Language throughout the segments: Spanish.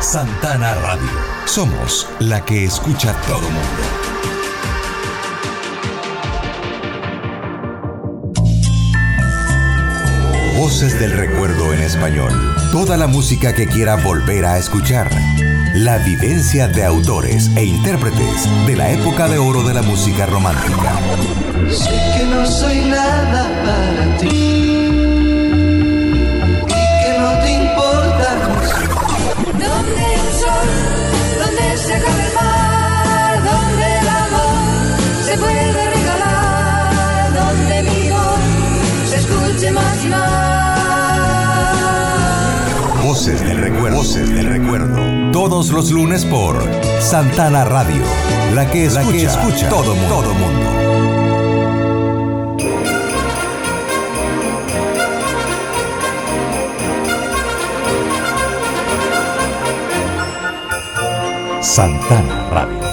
Santana Radio. Somos la que escucha todo mundo. Voces del Recuerdo en español. Toda la música que quiera volver a escuchar. La vivencia de autores e intérpretes de la época de oro de la música romántica. Sé que no soy nada para ti. Donde el sol, donde se acaba el mar, donde el amor se puede regalar, donde mi voz se escuche más y más. Voces del recuerdo. Voces del recuerdo. Todos los lunes por Santana Radio. La que escucha, la que escucha todo mundo. Todo mundo. Santana Radio.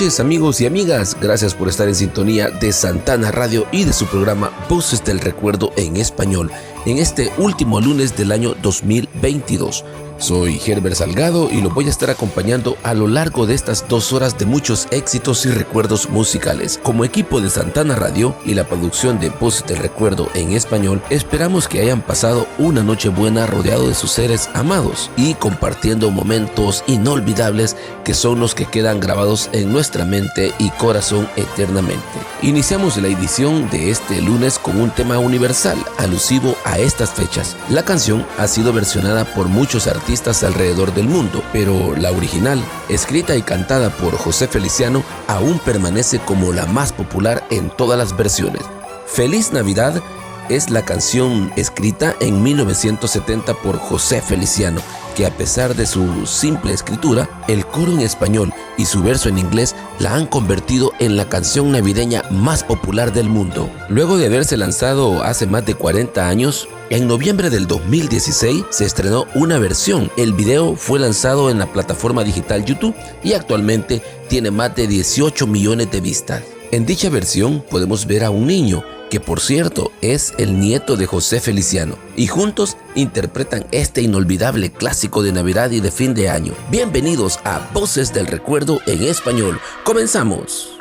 Noches amigos y amigas, gracias por estar en sintonía de Santana Radio y de su programa Voces del Recuerdo en español en este último lunes del año 2022. Soy Herbert Salgado y lo voy a estar acompañando a lo largo de estas dos horas de muchos éxitos y recuerdos musicales. Como equipo de Santana Radio y la producción de Voces del Recuerdo en español, esperamos que hayan pasado una noche buena rodeado de sus seres amados y compartiendo momentos inolvidables que son los que quedan grabados en nuestra mente y corazón eternamente. Iniciamos la edición de este lunes con un tema universal alusivo a estas fechas. La canción ha sido versionada por muchos artistas alrededor del mundo, pero la original, escrita y cantada por José Feliciano, aún permanece como la más popular en todas las versiones. Feliz Navidad es la canción escrita en 1970 por José Feliciano, que a pesar de su simple escritura, el coro en español y su verso en inglés la han convertido en la canción navideña más popular del mundo. Luego de haberse lanzado hace más de 40 años, en noviembre del 2016 se estrenó una versión. El video fue lanzado en la plataforma digital YouTube y actualmente tiene más de 18 millones de vistas. En dicha versión podemos ver a un niño que por cierto es el nieto de José Feliciano, y juntos interpretan este inolvidable clásico de Navidad y de fin de año. Bienvenidos a Voces del Recuerdo en español. Comenzamos.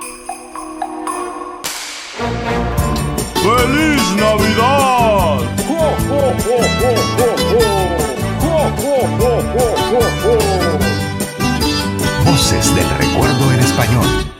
¡Feliz Navidad! Voces del recuerdo en español.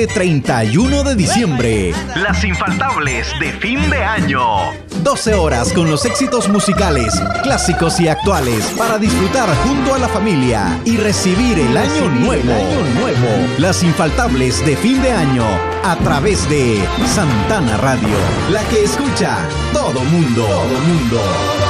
Este 31 de diciembre. Las infaltables de fin de año. 12 horas con los éxitos musicales, clásicos y actuales para disfrutar junto a la familia y recibir el año nuevo. nuevo. Las infaltables de fin de año a través de Santana Radio, la que escucha todo mundo. Todo mundo.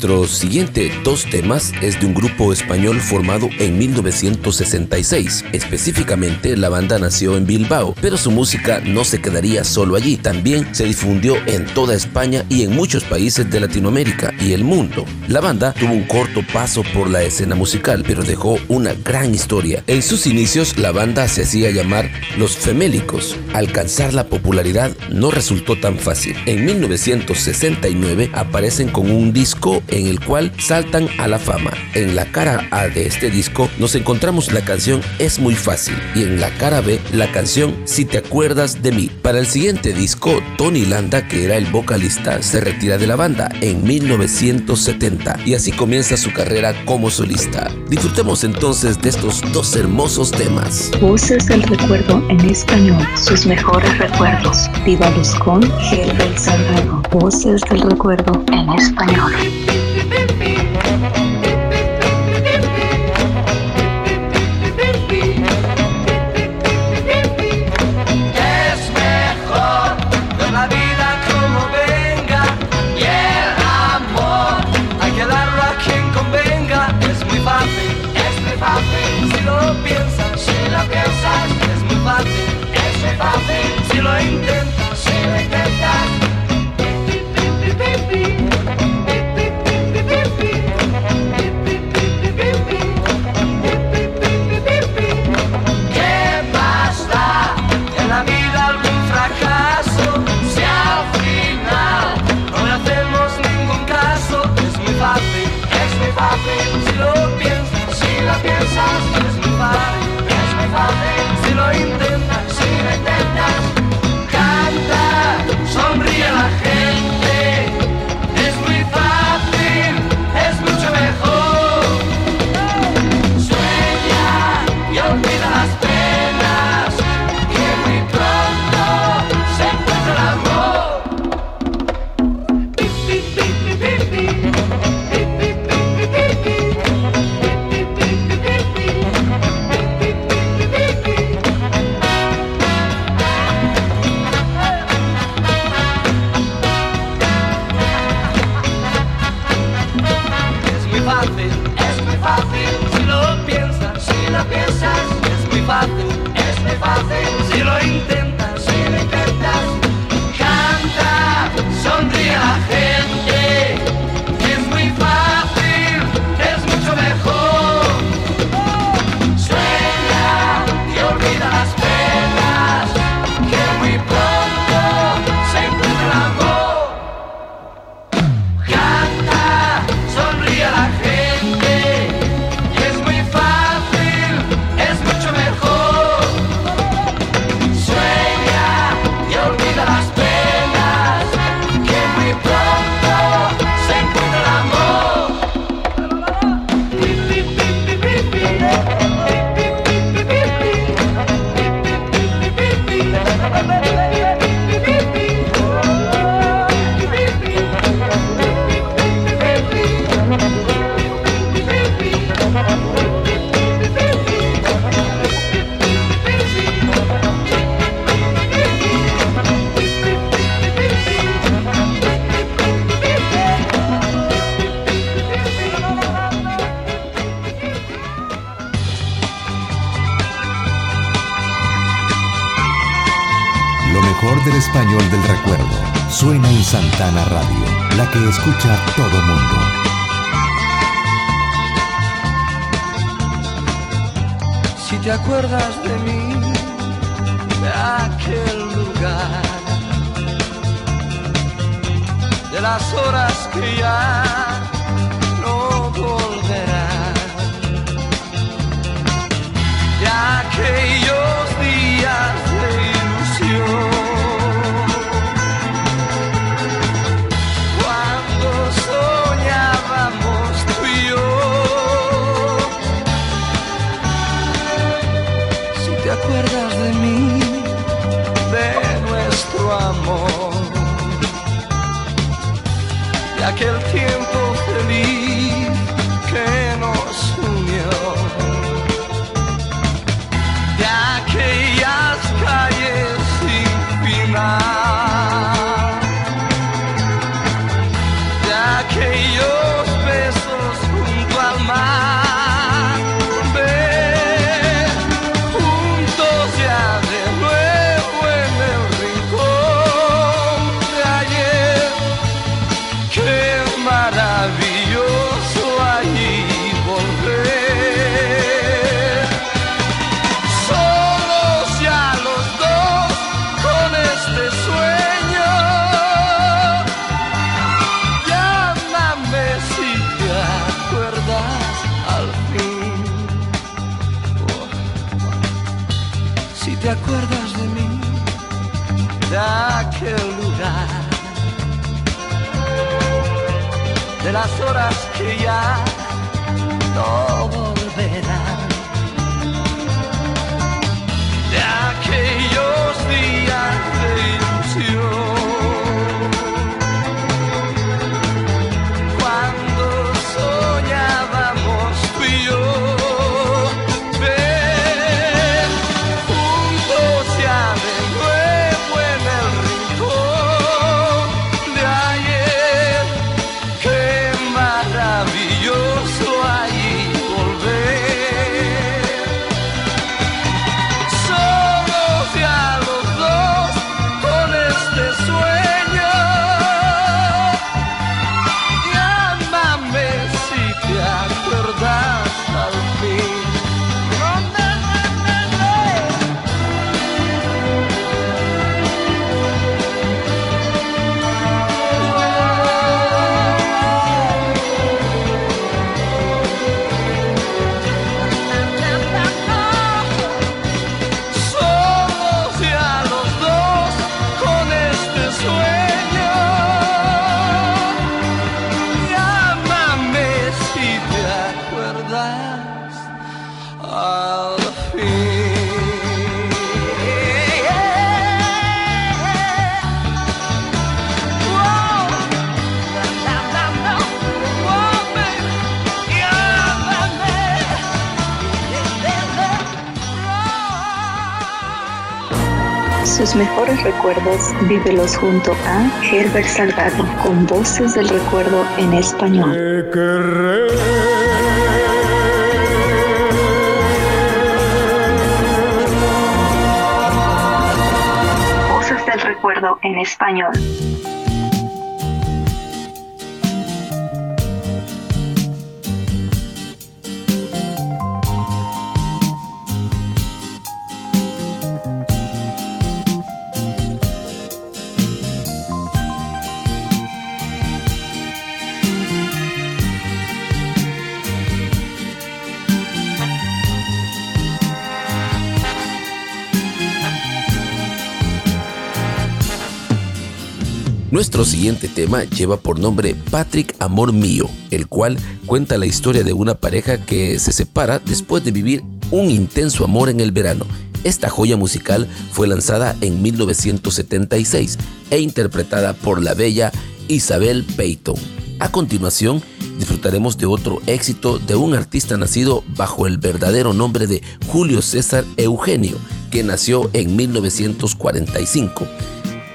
Nuestro siguiente dos temas es de un grupo español formado en 1966. Específicamente, la banda nació en Bilbao, pero su música no se quedaría solo allí. También se difundió en toda España y en muchos países de Latinoamérica y el mundo. La banda tuvo un corto paso por la escena musical, pero dejó una gran historia. En sus inicios, la banda se hacía llamar Los Femélicos. Alcanzar la popularidad no resultó tan fácil. En 1969 aparecen con un disco en el cual saltan a la fama. En la cara A de este disco nos encontramos la canción Es muy fácil y en la cara B la canción Si te acuerdas de mí. Para el siguiente disco, Tony Landa, que era el vocalista, se retira de la banda en 1970 y así comienza su carrera como solista. Disfrutemos entonces de estos dos hermosos temas. Voces del recuerdo en español, sus mejores recuerdos. Vívalos con Herbert Salgado. Voces del recuerdo en español. Santana Radio, la que escucha todo mundo. Si te acuerdas de mí, de aquel lugar, de las horas que ya no volverán, de aquellos Sus mejores recuerdos vívelos junto a Herbert Salgado con voces del recuerdo en español. Recuerdo en español. Nuestro siguiente tema lleva por nombre Patrick Amor Mío, el cual cuenta la historia de una pareja que se separa después de vivir un intenso amor en el verano. Esta joya musical fue lanzada en 1976 e interpretada por la bella Isabel Peyton. A continuación, disfrutaremos de otro éxito de un artista nacido bajo el verdadero nombre de Julio César Eugenio, que nació en 1945.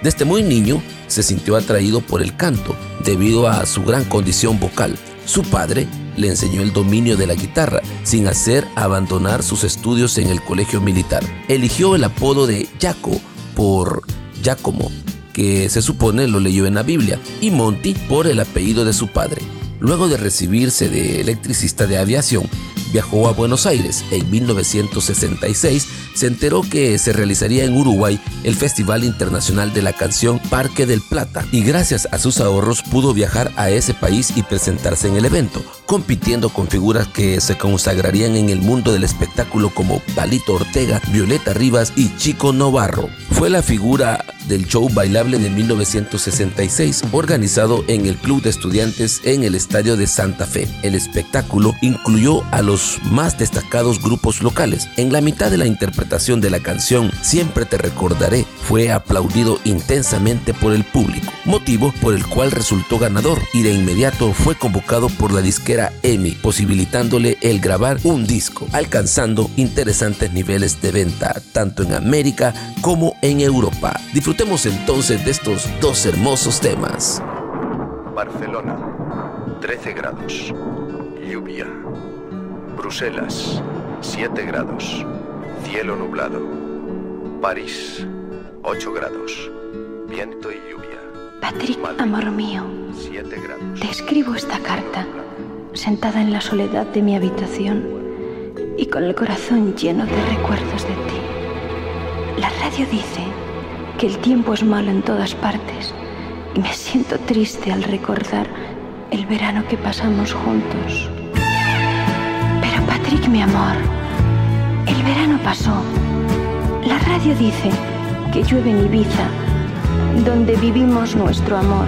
Desde muy niño se sintió atraído por el canto debido a su gran condición vocal. Su padre le enseñó el dominio de la guitarra sin hacer abandonar sus estudios en el colegio militar. Eligió el apodo de Jaco por Giacomo, que se supone lo leyó en la Biblia, y Monti por el apellido de su padre. Luego de recibirse de electricista de aviación, viajó a Buenos Aires. En 1966 se enteró que se realizaría en Uruguay el Festival Internacional de la Canción Parque del Plata y gracias a sus ahorros pudo viajar a ese país y presentarse en el evento, compitiendo con figuras que se consagrarían en el mundo del espectáculo como Palito Ortega, Violeta Rivas y Chico Novarro. Fue la figura del show bailable de 1966, organizado en el Club de Estudiantes en el Estadio de Santa Fe. El espectáculo incluyó a los más destacados grupos locales. En la mitad de la interpretación de la canción Siempre te recordaré, fue aplaudido intensamente por el público, motivo por el cual resultó ganador y de inmediato fue convocado por la disquera EMI, posibilitándole el grabar un disco, alcanzando interesantes niveles de venta tanto en América como en Europa. Disfrutemos entonces de estos dos hermosos temas. Barcelona, 13 grados. Lluvia. Bruselas, 7 grados. Cielo nublado. París, 8 grados. Viento y lluvia. Patrick, Madrid, amor mío, 7 grados. te escribo esta carta, sentada en la soledad de mi habitación y con el corazón lleno de recuerdos de ti. La radio dice que el tiempo es malo en todas partes y me siento triste al recordar el verano que pasamos juntos. Patrick, mi amor, el verano pasó. La radio dice que llueve en Ibiza, donde vivimos nuestro amor.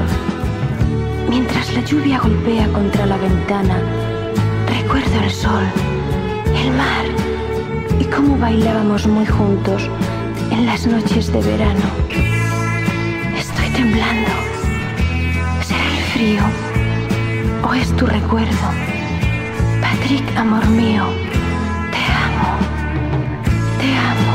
Mientras la lluvia golpea contra la ventana, recuerdo el sol, el mar y cómo bailábamos muy juntos en las noches de verano. Estoy temblando. ¿Será el frío o es tu recuerdo? Patrick, amor mío, te amo. Te amo.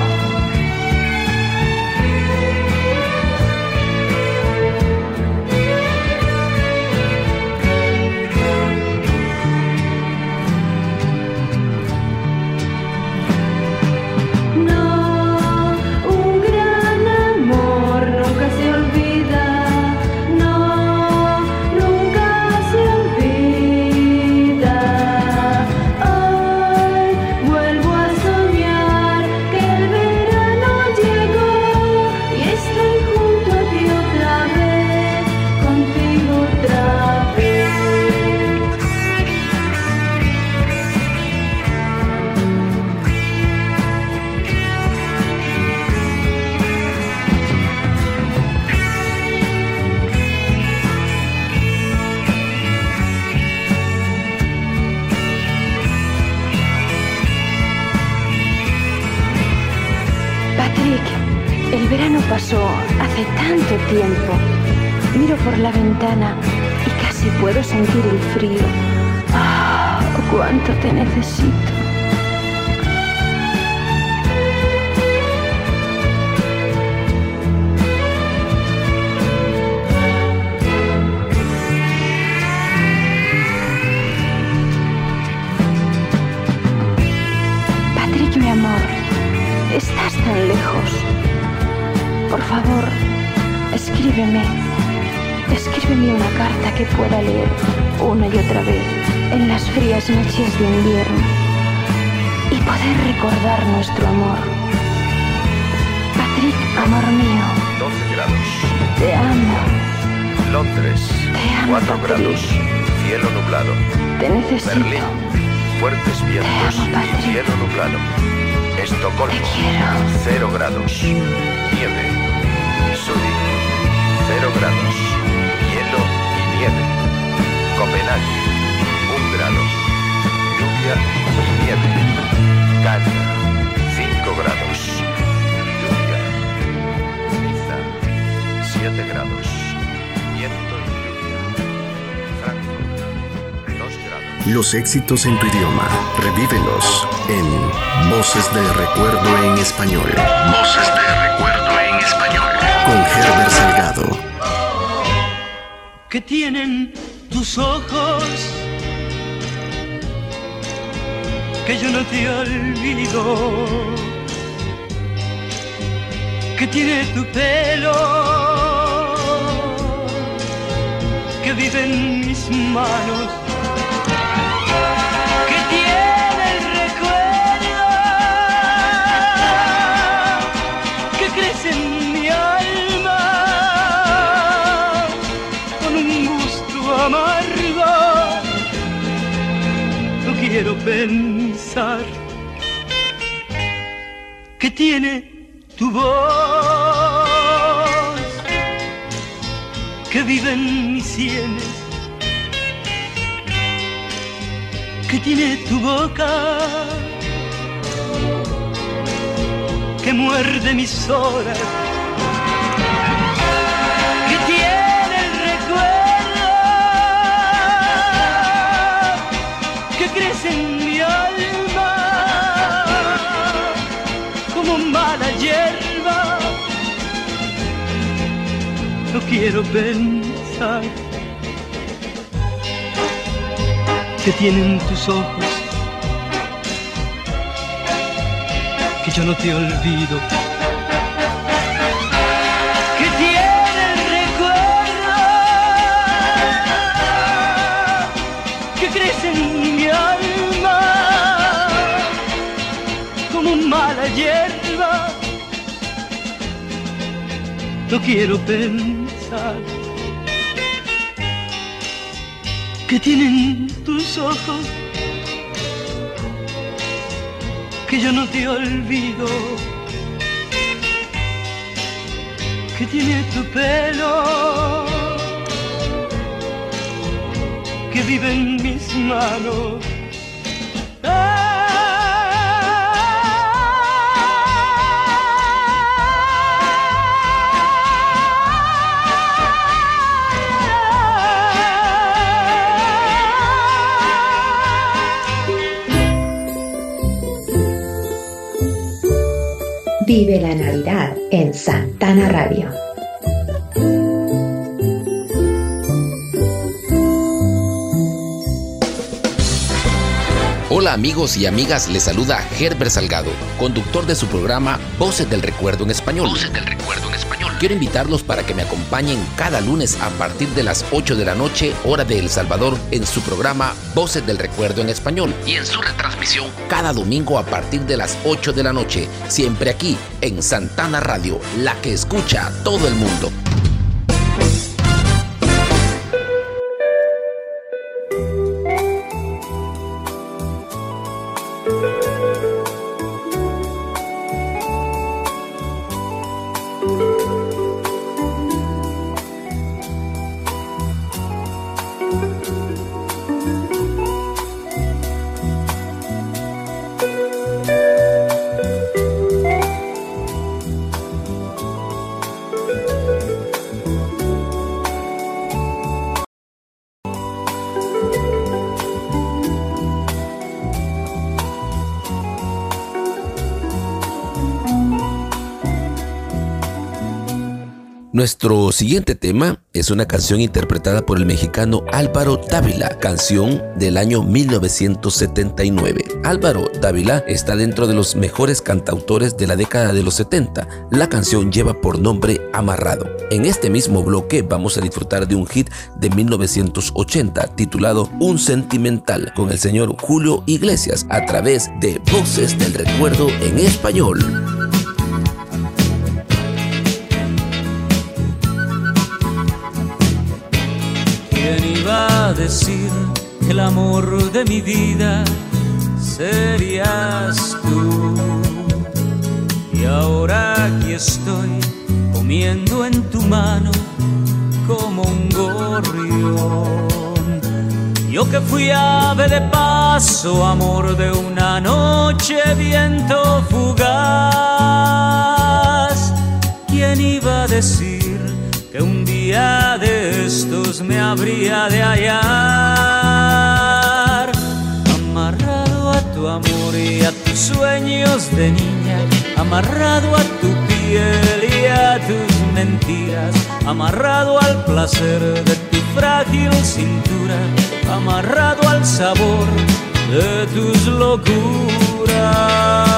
Tiempo. Miro por la ventana y casi puedo sentir el frío. Ah, cuánto te necesito. Carta que pueda leer una y otra vez en las frías noches de invierno y poder recordar nuestro amor. Patrick, amor mío, 12 grados. te amo, Londres, Te amo, 4 Patrick. grados. Cielo nublado. te necesito. Berlín, fuertes vientos amo, y cielo nublado. Estocolmo, Te quiero. 0 grados. Nieve. Zurich, 0 grados. Nieve. Copenhague, 1 grado. Lluvia y nieve. Cannes, 5 grados. Lluvia. Niza, 7 grados. Viento y lluvia. Frankfurt, 2 grados. Los éxitos en tu idioma, revívelos en Voces del Recuerdo en Español. Voces del Recuerdo en Español. Con Herbert Salgado. Que tienen tus ojos, que yo no te olvido. que tiene tu pelo, que vive en mis manos, quiero pensar que tiene tu voz que vive en mis sienes, que tiene tu boca que muerde mis horas, quiero pensar que tienen tus ojos, que yo no te olvido. Que tiene el recuerdo que crece en mi alma como mala hierba. No quiero pensar tienen tus ojos, que yo no te olvido, que tiene tu pelo, que vive en mis manos. Vive la Navidad en Santana Radio. Hola amigos y amigas, les saluda Herbert Salgado, conductor de su programa Voces del Recuerdo en Español. Voces del Recuerdo en Español. Quiero invitarlos para que me acompañen cada lunes a partir de las 8 de la noche, hora de El Salvador, en su programa Voces del Recuerdo en Español y en su retransmisión cada domingo a partir de las 8 de la noche, siempre aquí en Santana Radio, la que escucha a todo el mundo. Nuestro siguiente tema es una canción interpretada por el mexicano Álvaro Dávila, canción del año 1979. Álvaro Dávila está dentro de los mejores cantautores de la década de los 70. La canción lleva por nombre Amarrado. En este mismo bloque vamos a disfrutar de un hit de 1980 titulado Un Sentimental con el señor Julio Iglesias a través de Voces del Recuerdo en español. Decir que el amor de mi vida serías tú? Y ahora aquí estoy comiendo en tu mano como un gorrión. Yo que fui ave de paso, amor de una noche, viento fugaz. ¿Quién iba a decir que un día de estos me habría de hallar? Amarrado a tu amor y a tus sueños de niña, amarrado a tu piel y a tus mentiras, amarrado al placer de tu frágil cintura, amarrado al sabor de tus locuras.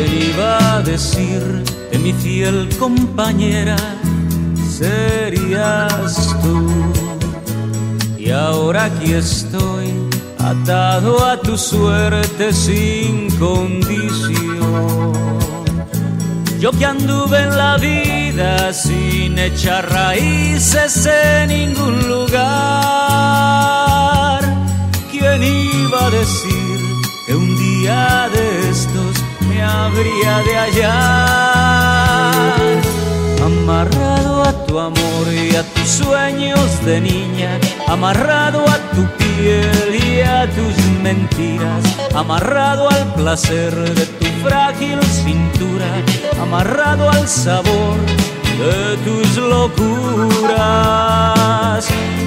¿Quién iba a decir que mi fiel compañera serías tú? Y ahora aquí estoy, atado a tu suerte sin condición. Yo que anduve en la vida sin echar raíces en ningún lugar. ¿Quién iba a decir que un día de estos habría de hallar? Amarrado a tu amor y a tus sueños de niña, amarrado a tu piel y a tus mentiras, amarrado al placer de tu frágil cintura, amarrado al sabor de tus locuras,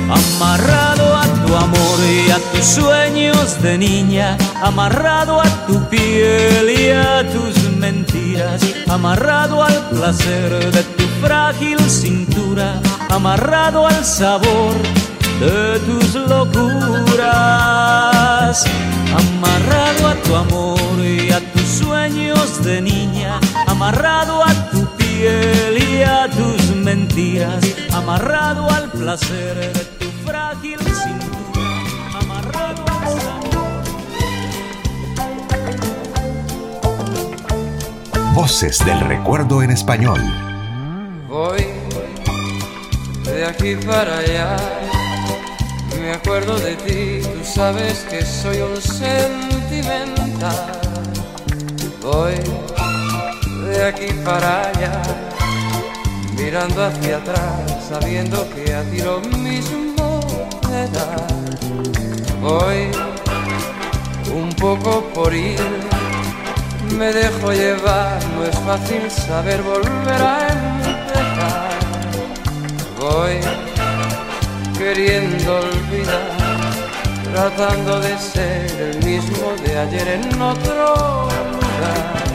amarrado a tu amor y a tus sueños de niña, amarrado a tu piel y a tus mentiras, amarrado al placer de tu frágil cintura, amarrado al sabor de tus locuras, amarrado a tu amor y a tus sueños de niña, amarrado a tu piel y a tus mentiras, amarrado al placer de tu frágil cintura, amarrado al sabor. Voces del recuerdo en español. Voy de aquí para allá. Me acuerdo de ti, tú sabes que soy un sentimental. Voy de aquí para allá, mirando hacia atrás, sabiendo que a ti lo mismo me da. Voy un poco por ir, me dejo llevar, no es fácil saber volver a empezar. Voy queriendo olvidar, tratando de ser el mismo de ayer en otro lugar.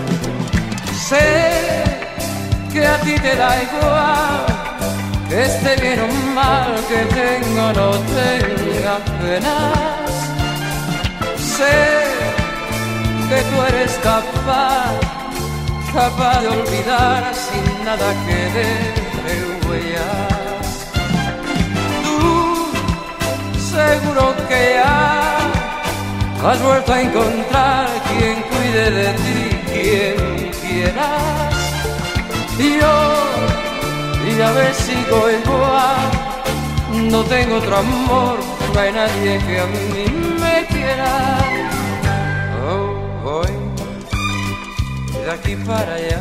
Sé que a ti te da igual, que esté bien o mal, que tenga o no tenga penas. Sé que tú eres capaz, capaz de olvidar sin nada que deje huellas. Tú seguro que ya has vuelto a encontrar quien cuide de ti, quien quieras. Y yo, ya ves, sigo igual, no tengo otro amor, no hay nadie que a mí me quiera. Oh, voy de aquí para allá.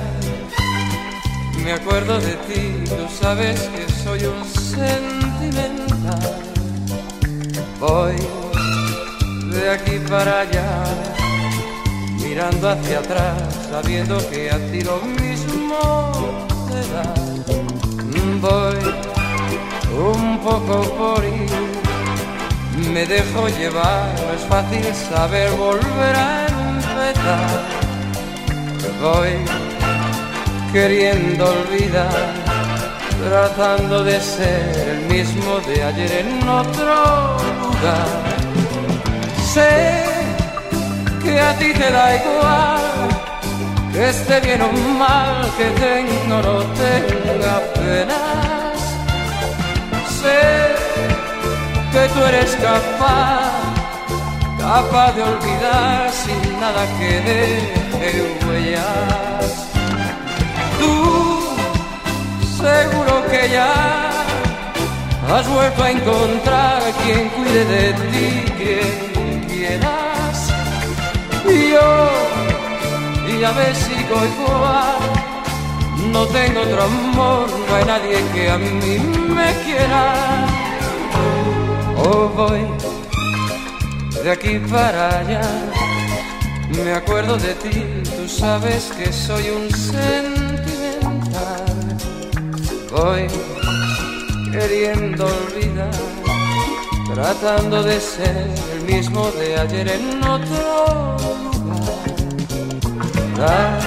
Me acuerdo de ti, tú sabes que soy un sentimental. Voy de aquí para allá, mirando hacia atrás, sabiendo que a ti lo mismo te da. Voy un poco por ir, me dejo llevar, no es fácil saber volver a empezar. Voy queriendo olvidar, tratando de ser el mismo de ayer en otro lugar. Que a ti te da igual, que esté bien o mal, que tenga o no tenga penas. Sé que tú eres capaz, capaz de olvidar sin nada que deje huellas. Tú seguro que ya has vuelto a encontrar quien cuide de ti, quien yo, ya ves, sigo igual, no tengo otro amor, no hay nadie que a mí me quiera. Oh, voy de aquí para allá, me acuerdo de ti, tú sabes que soy un sentimental. Voy queriendo olvidar, tratando de ser mismo de ayer en otro lugar.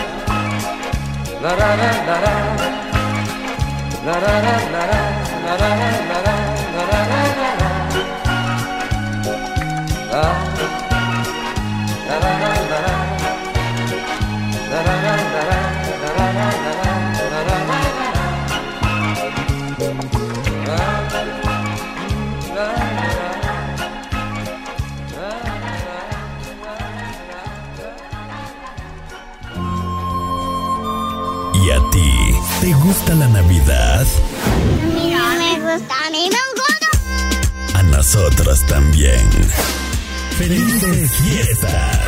La, la, la, la, la, la, la, la, la, la, la, la, la, ¿Te gusta la Navidad? Mira, me gusta, a mí me gusta. A nosotros también. ¡Felices fiestas!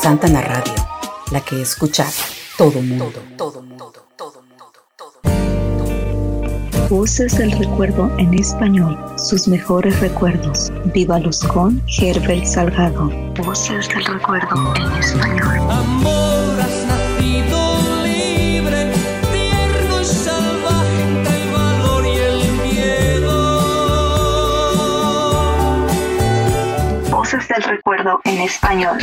Santana Radio, la que escucha todo mundo. Voces del recuerdo en español, sus mejores recuerdos. Vívalos con Herbert Salgado. Voces del recuerdo en español. Amor, Recuerdo en español.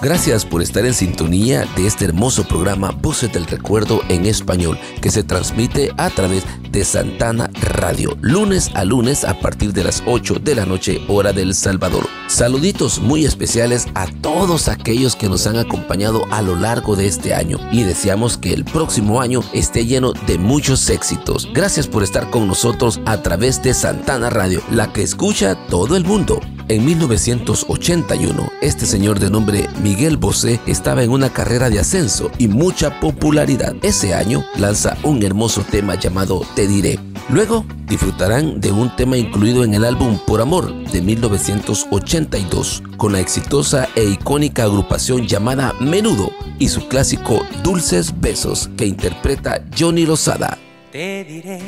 Gracias por estar en sintonía de este hermoso programa Voces del Recuerdo en español que se transmite a través de Santana Radio, lunes a lunes a partir de las 8 de la noche hora del Salvador. Saluditos muy especiales a todos aquellos que nos han acompañado a lo largo de este año y deseamos que el próximo año esté lleno de muchos éxitos. Gracias por estar con nosotros a través de Santana Radio, la que escucha todo el mundo. En 1981, este señor de nombre Miguel Bosé estaba en una carrera de ascenso y mucha popularidad. Ese año lanza un hermoso tema llamado Te diré. Luego disfrutarán de un tema incluido en el álbum Por Amor de 1982, con la exitosa e icónica agrupación llamada Menudo y su clásico Dulces Besos que interpreta Johnny Lozada. Te diré,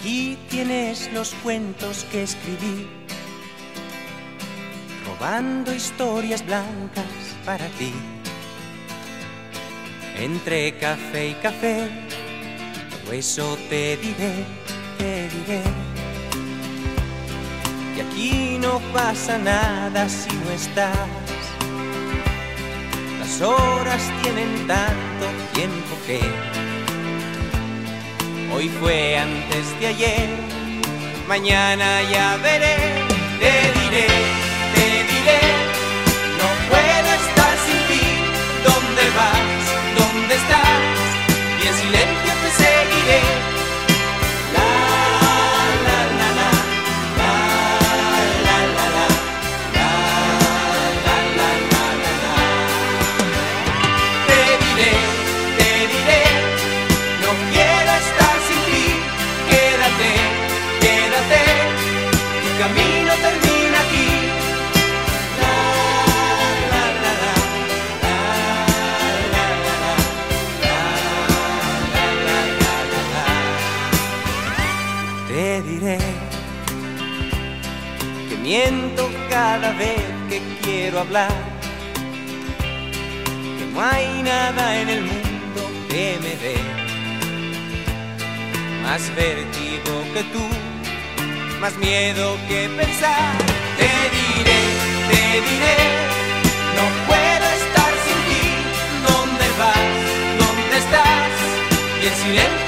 aquí tienes los cuentos que escribí, robando historias blancas para ti. Entre café y café, todo eso te diré, te diré. Y aquí no pasa nada si no estás. Las horas tienen tanto tiempo que Hoy fue antes de ayer, mañana ya veré, te diré, te diré, no puedo estar sin ti, ¿dónde vas? ¿Dónde estás? Y en silencio te seguiré. Cada vez que quiero hablar que no hay nada en el mundo que me dé más vértigo que tú, más miedo que pensar. Te diré, te diré, no puedo estar sin ti. ¿Dónde vas? ¿Dónde estás? Y en silencio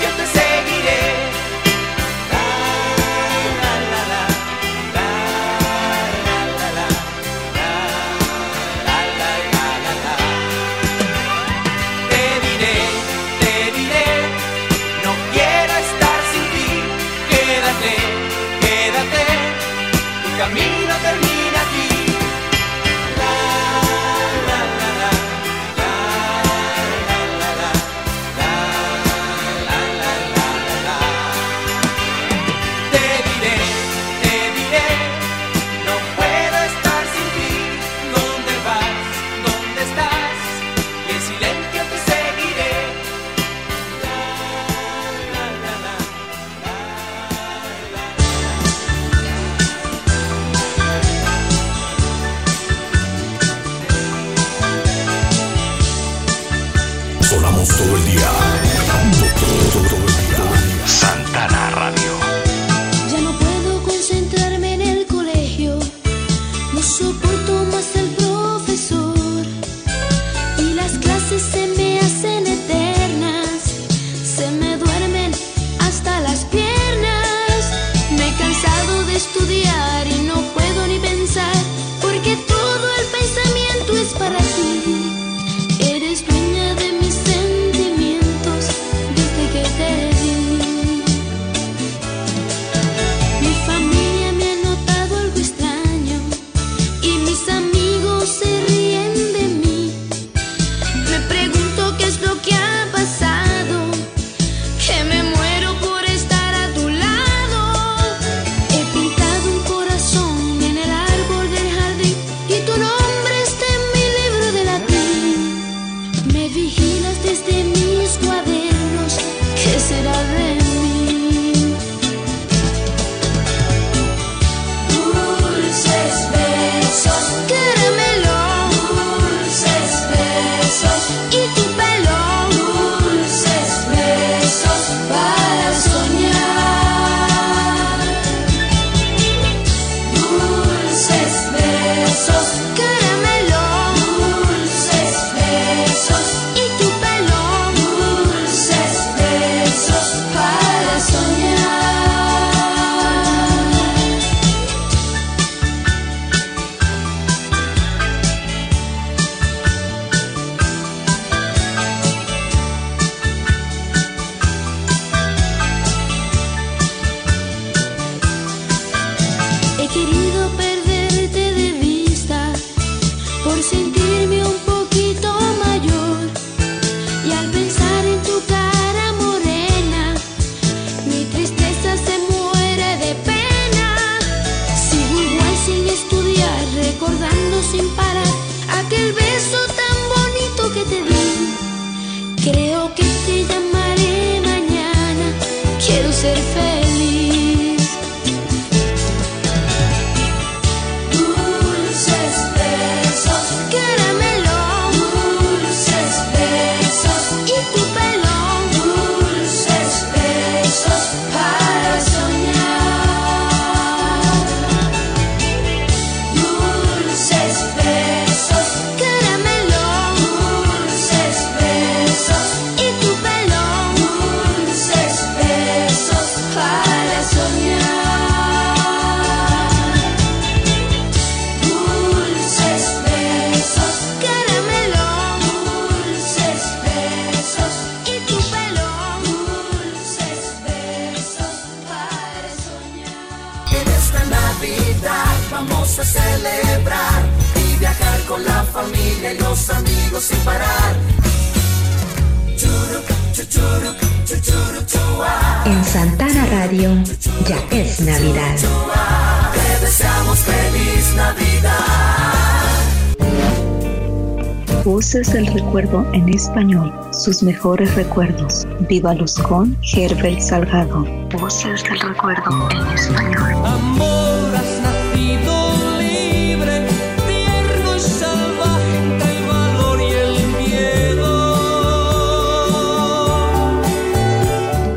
recuerdo en español, sus mejores recuerdos. Vívalos con Herbert Salgado. Voces del recuerdo en español. Amor, has nacido libre, tierno y salvaje entre el valor y el miedo.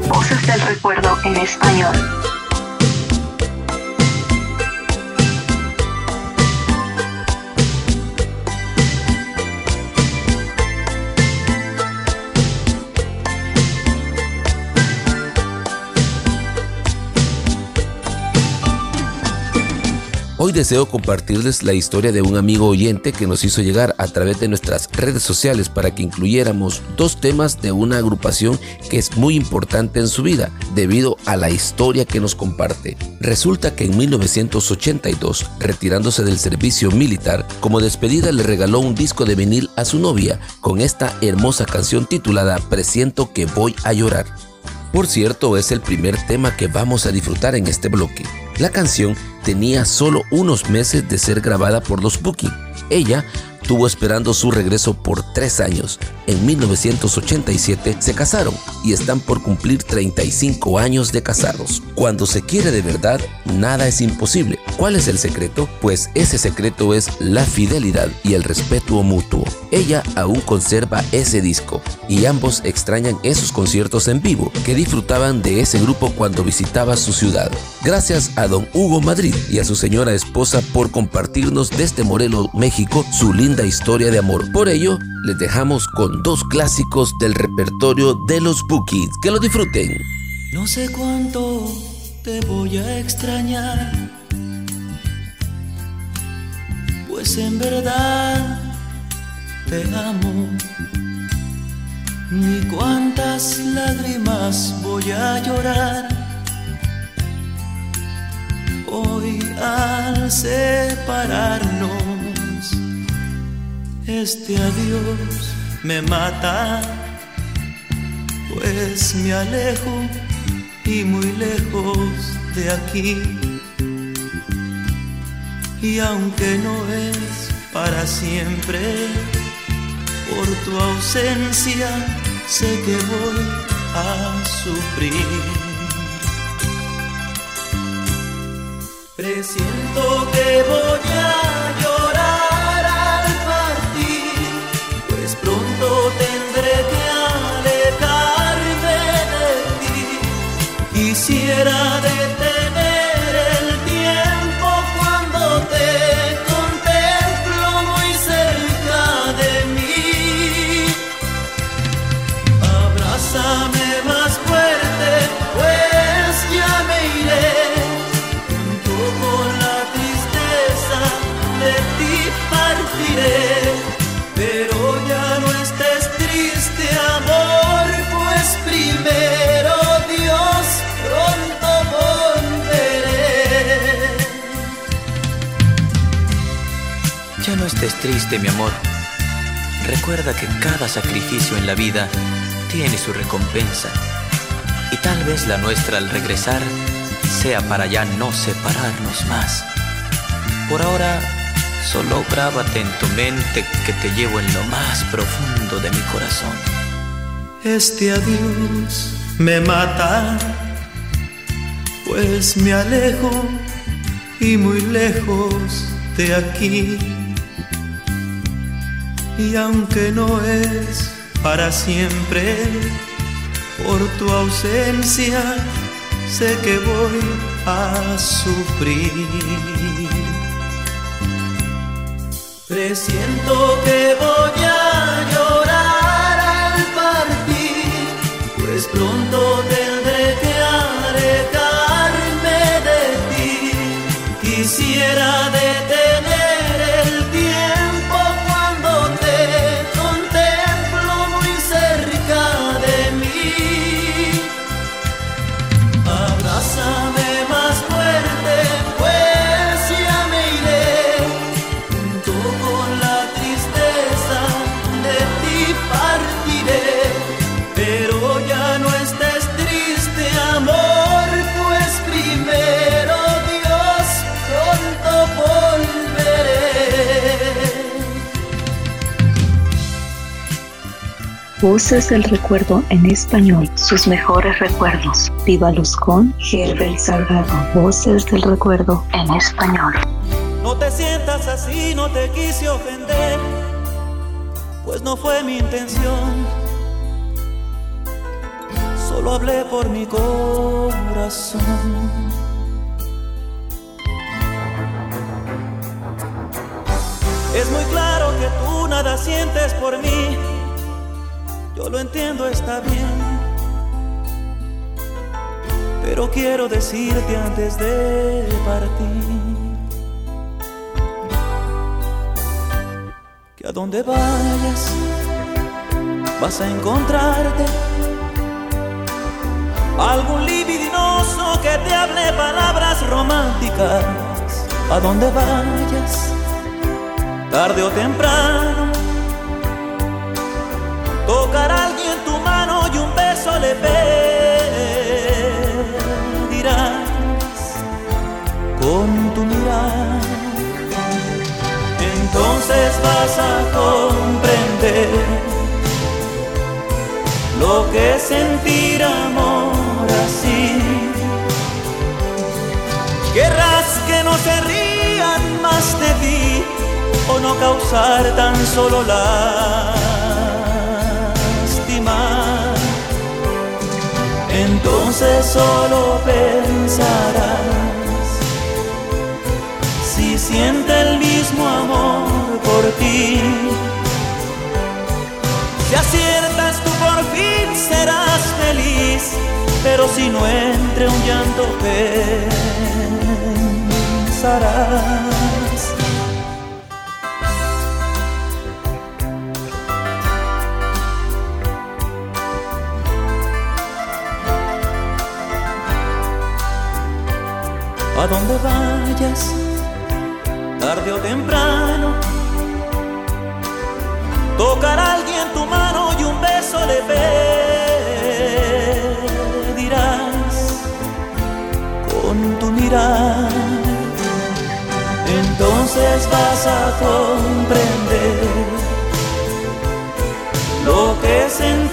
Voces del recuerdo en español. Hoy deseo compartirles la historia de un amigo oyente que nos hizo llegar a través de nuestras redes sociales para que incluyéramos dos temas de una agrupación que es muy importante en su vida debido a la historia que nos comparte. Resulta que en 1982, retirándose del servicio militar, como despedida le regaló un disco de vinil a su novia con esta hermosa canción titulada Presiento que voy a llorar. Por cierto, es el primer tema que vamos a disfrutar en este bloque. La canción tenía solo unos meses de ser grabada por los Booking. Ella tuvo esperando su regreso por tres años. En 1987 se casaron y están por cumplir 35 años de casados. Cuando se quiere de verdad, nada es imposible. ¿Cuál es el secreto? Pues ese secreto es la fidelidad y el respeto mutuo. Ella aún conserva ese disco y ambos extrañan esos conciertos en vivo que disfrutaban de ese grupo cuando visitaba su ciudad. Gracias a don Hugo Madrid y a su señora esposa por compartirnos desde Morelos, México, su linda historia de amor. Por ello, les dejamos con dos clásicos del repertorio de los Bookies. Que lo disfruten. No sé cuánto te voy a extrañar, pues en verdad te amo. Ni cuántas lágrimas voy a llorar hoy al separarnos. Este adiós me mata, pues me alejo y muy lejos de aquí. Y aunque no es para siempre, por tu ausencia sé que voy a sufrir. Presiento que voy a Quisiera triste, mi amor. Recuerda que cada sacrificio en la vida tiene su recompensa. Y tal vez la nuestra al regresar sea para ya no separarnos más. Por ahora, solo grábate en tu mente que te llevo en lo más profundo de mi corazón. Este adiós me mata, pues me alejo y muy lejos de aquí. Y aunque no es para siempre, por tu ausencia sé que voy a sufrir. Presiento que voy a llorar al partir, pues pronto tendré Voces del recuerdo en español, sus mejores recuerdos. Vívalos con Herbert Salgado. Voces del recuerdo en español. No te sientas así, no te quise ofender, pues no fue mi intención. Solo hablé por mi corazón. Es muy claro que tú nada sientes por mí. Lo entiendo, está bien. Pero quiero decirte antes de partir. que a donde vayas vas a encontrarte algún libidinoso que te hable palabras románticas. A donde vayas, tarde o temprano, tocará alguien tu mano y un beso le pedirás con tu mirada entonces vas a comprender lo que es sentir amor así. Querrás que no se rían más de ti o no causar tan solo lástima. Entonces solo pensarás si siente el mismo amor por ti. Si aciertas tú por fin serás feliz, pero si no entre un llanto pensarás. A donde vayas, tarde o temprano, tocará alguien tu mano y un beso le pedirás con tu mirar. Entonces vas a comprender lo que es sentir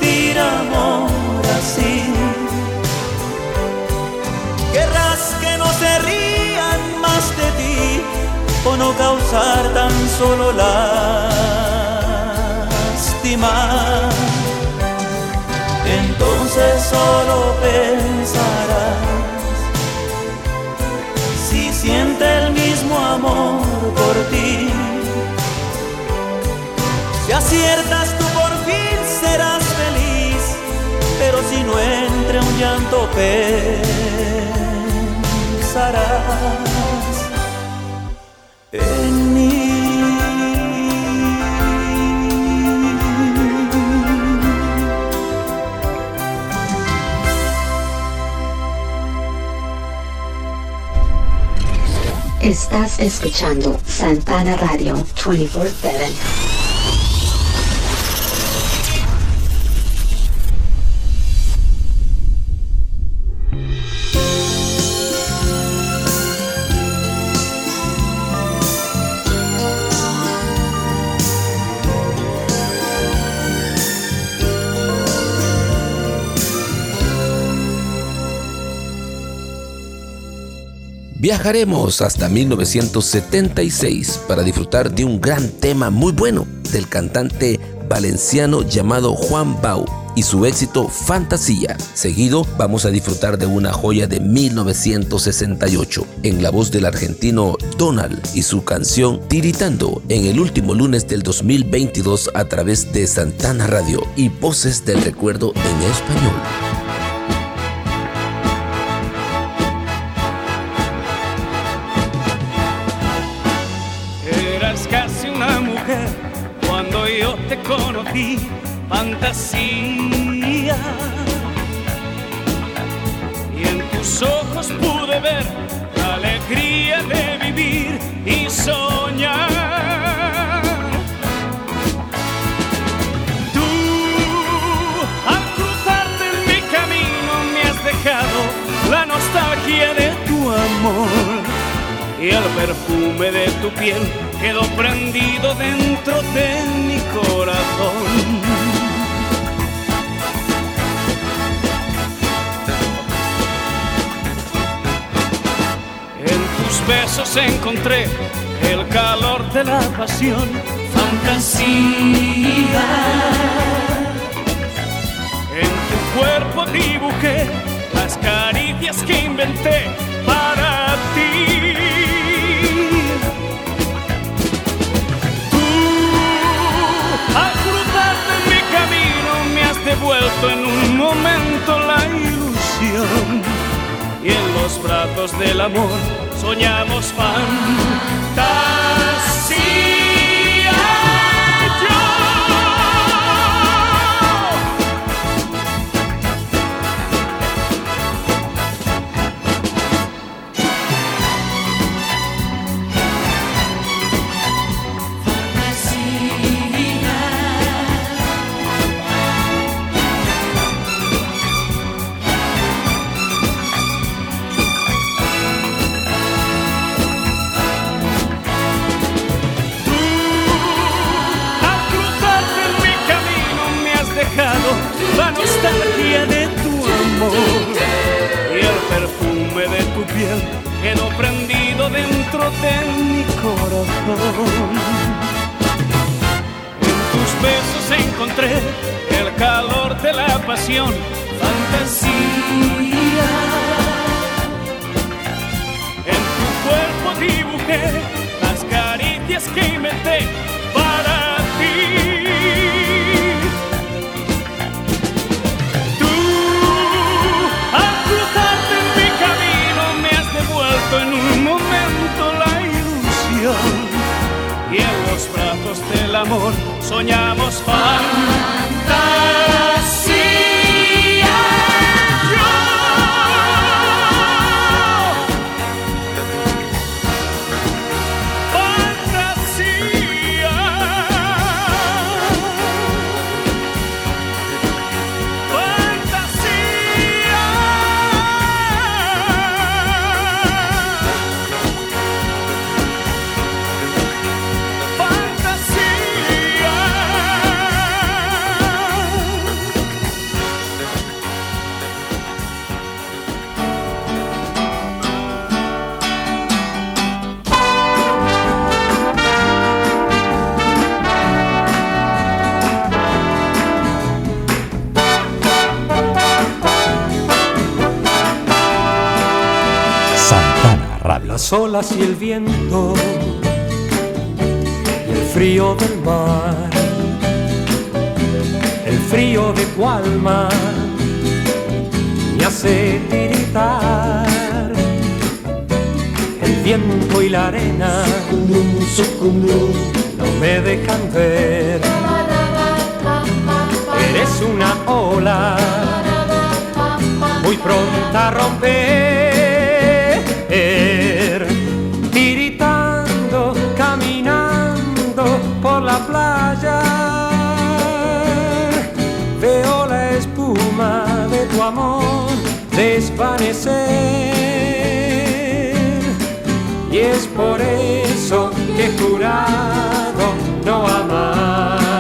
o no causar tan solo lástima. Entonces solo pensarás si siente el mismo amor por ti. Si aciertas tú por fin serás feliz, pero si no entre un llanto pensarás Estás escuchando Santana Radio 24-7. Viajaremos hasta 1976 para disfrutar de un gran tema muy bueno del cantante valenciano llamado Juan Bau y su éxito Fantasía. Seguido vamos a disfrutar de una joya de 1968 en la voz del argentino Donald y su canción Tiritando en el último lunes del 2022 a través de Santana Radio y Voces del Recuerdo en español. Eras casi una mujer cuando yo te conocí, fantasía. Y en tus ojos pude ver la alegría de vivir y soñar. Tú, al cruzarte en mi camino, me has dejado la nostalgia de tu amor y el perfume de tu piel quedó prendido dentro de mi corazón. En tus besos encontré el calor de la pasión, fantasía. En tu cuerpo dibujé las caricias que inventé para ti. Devuelto en un momento la ilusión. Y en los brazos del amor soñamos fantasía. Fantasía. En tu cuerpo dibujé las caricias que inventé para ti. Tú, al cruzarte en mi camino, me has devuelto en un momento la ilusión. Y en los brazos del amor soñamos olas y el viento y el frío del mar, el frío de tu alma me hace tiritar. El viento y la arena no me dejan ver. Eres una ola muy pronta a romper, Y es por eso que he jurado no amarte.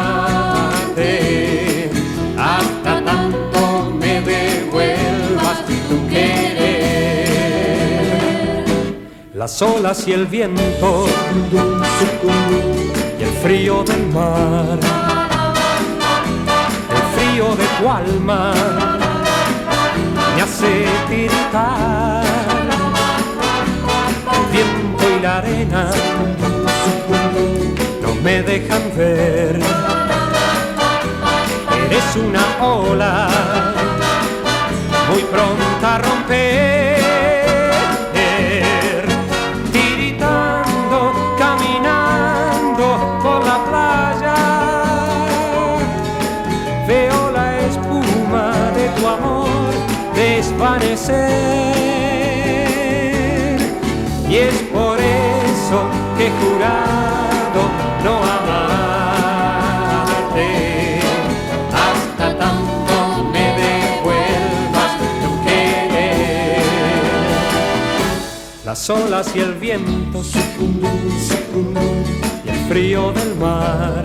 Hasta tanto me devuelvas tu querer. las olas y el viento y el frío del mar, el frío de tu alma hace tiritar, el viento y la arena no me dejan ver, eres una ola muy pronta a romper. Y es por eso que he jurado no amarte. Hasta tanto me devuelvas tu querer. Las olas y el viento y el frío del mar,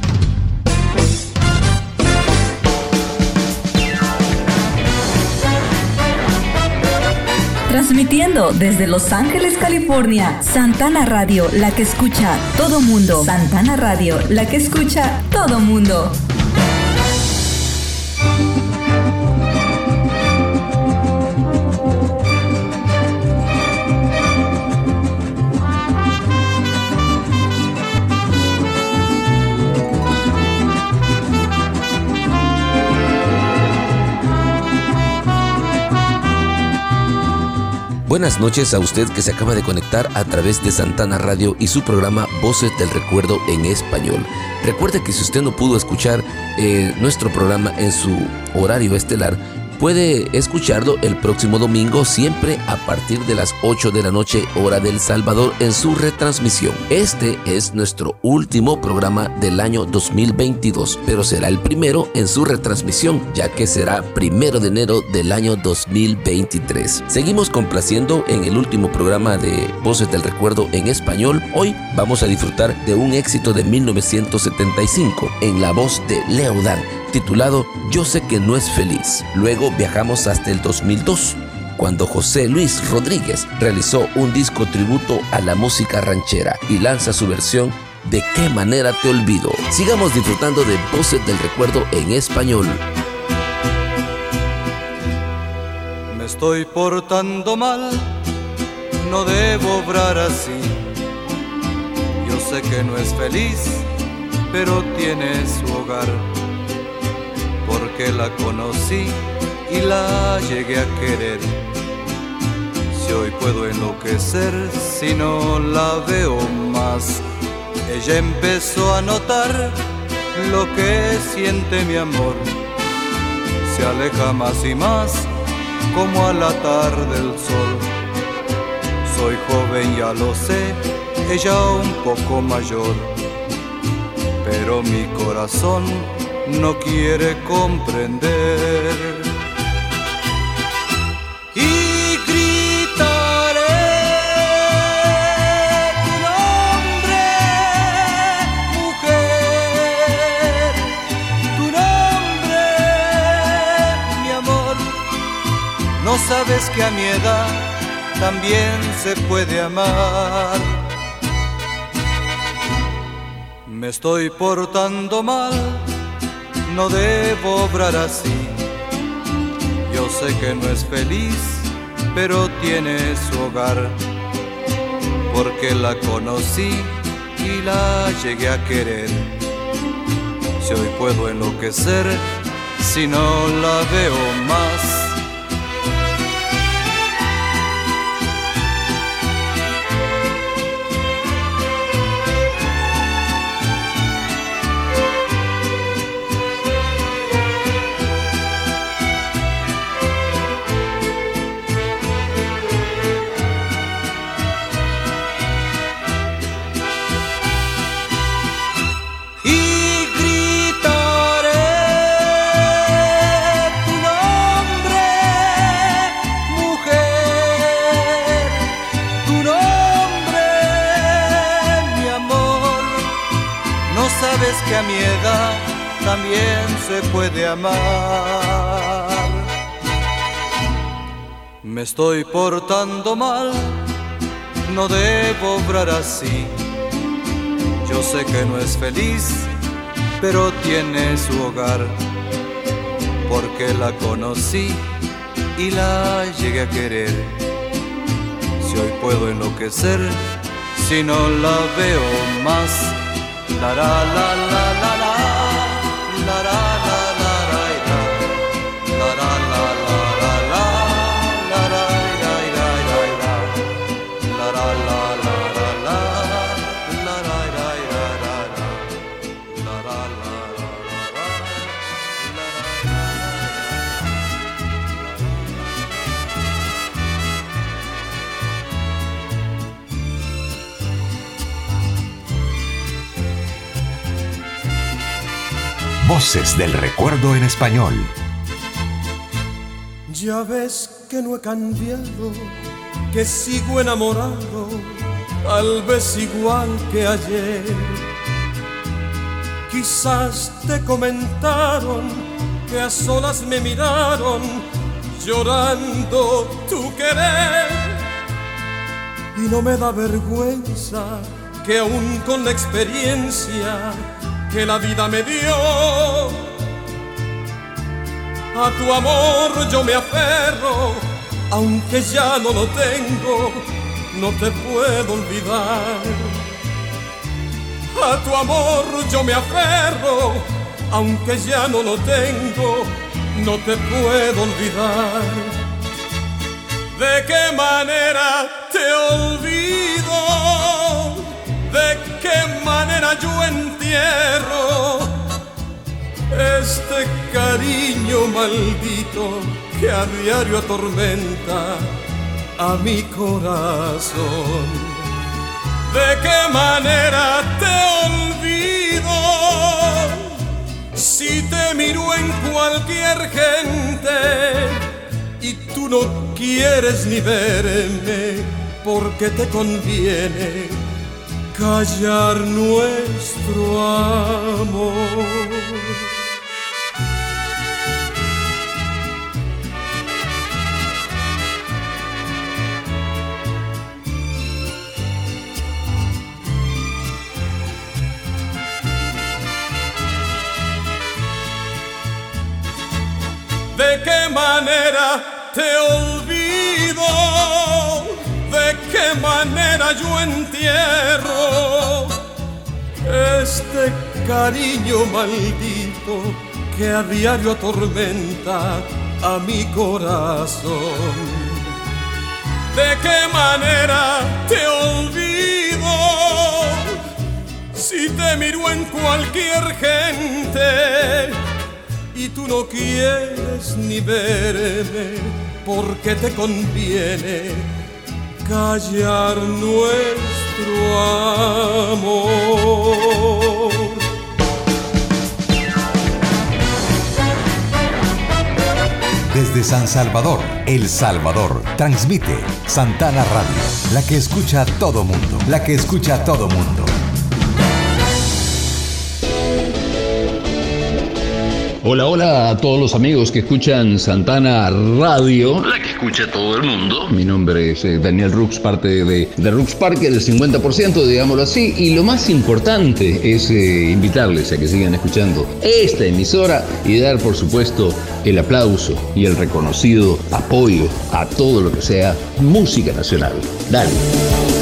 Transmitiendo desde Los Ángeles, California, Santana Radio, la que escucha todo mundo. Santana Radio, la que escucha todo mundo. Buenas noches a usted que se acaba de conectar a través de Santana Radio y su programa Voces del Recuerdo en Español. Recuerde que si usted no pudo escuchar eh, nuestro programa en su horario estelar, puede escucharlo el próximo domingo siempre a partir de las 8 de la noche hora del Salvador en su retransmisión. Este es nuestro último programa del año 2022, pero será el primero en su retransmisión, ya que será primero de enero del año 2023. Seguimos complaciendo en el último programa de Voces del Recuerdo en español. Hoy vamos a disfrutar de un éxito de 1975 en la voz de Leo Dan titulado Yo sé que no es feliz. Luego viajamos hasta el 2002, cuando José Luis Rodríguez realizó un disco tributo a la música ranchera y lanza su versión De qué manera te olvido. Sigamos disfrutando de Voces del Recuerdo en español. Me estoy portando mal, no debo obrar así. Sé que no es feliz, pero tiene su hogar porque la conocí y la llegué a querer. Si hoy puedo enloquecer, si no la veo más, ella empezó a notar lo que siente mi amor. Se aleja más y más, como al atar del sol. Soy joven, ya lo sé, ella un poco mayor, pero mi corazón no quiere comprender. Y gritaré tu nombre, mujer, tu nombre, mi amor. No sabes que a mi edad también se puede amar. Me estoy portando mal no debo obrar así. Yo sé que no es feliz, pero tiene su hogar, porque la conocí y la llegué a querer. Si hoy puedo enloquecer, si no la veo más. Se puede amar. Me estoy portando mal, no debo obrar así. Yo sé que no es feliz, pero tiene su hogar, porque la conocí y la llegué a querer. Si hoy puedo enloquecer, si no la veo más, la la la la Voces del recuerdo en español. Ya ves que no he cambiado, que sigo enamorado, tal vez igual que ayer. Quizás te comentaron que a solas me miraron, llorando tu querer. Y no me da vergüenza que aún con la experiencia que la vida me dio, a tu amor yo me aferro, aunque ya no lo tengo, no te puedo olvidar. A tu amor yo me aferro, aunque ya no lo tengo, no te puedo olvidar. ¿De qué manera te olvido? ¿De qué manera yo entierro este cariño maldito que a diario atormenta a mi corazón? ¿De qué manera te olvido? Si te miro en cualquier gente y tú no quieres ni verme porque te conviene callar nuestro amor. ¿De qué manera te olvido? ¿De qué manera yo entierro este cariño maldito que a diario atormenta a mi corazón? ¿De qué manera te olvido? Si te miro en cualquier gente y tú no quieres ni verme porque te conviene callar nuestro amor. Desde San Salvador, El Salvador, transmite Santana Radio, la que escucha a todo mundo, la que escucha a todo mundo. Hola, hola a todos los amigos que escuchan Santana Radio, la que escucha todo el mundo. Mi nombre es eh, Daniel Rux, parte de, de Rux Parker, el 50%, digámoslo así. Y lo más importante es eh, invitarles a que sigan escuchando esta emisora y dar, por supuesto, el aplauso y el reconocido apoyo a todo lo que sea música nacional. Dale.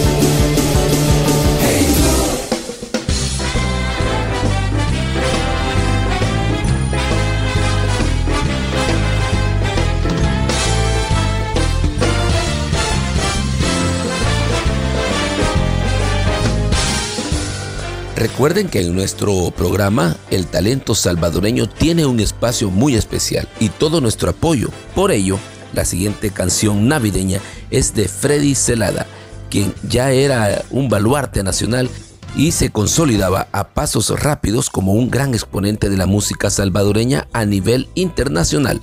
Recuerden que en nuestro programa el talento salvadoreño tiene un espacio muy especial y todo nuestro apoyo. Por ello, la siguiente canción navideña es de Freddy Celada, quien ya era un baluarte nacional y se consolidaba a pasos rápidos como un gran exponente de la música salvadoreña a nivel internacional.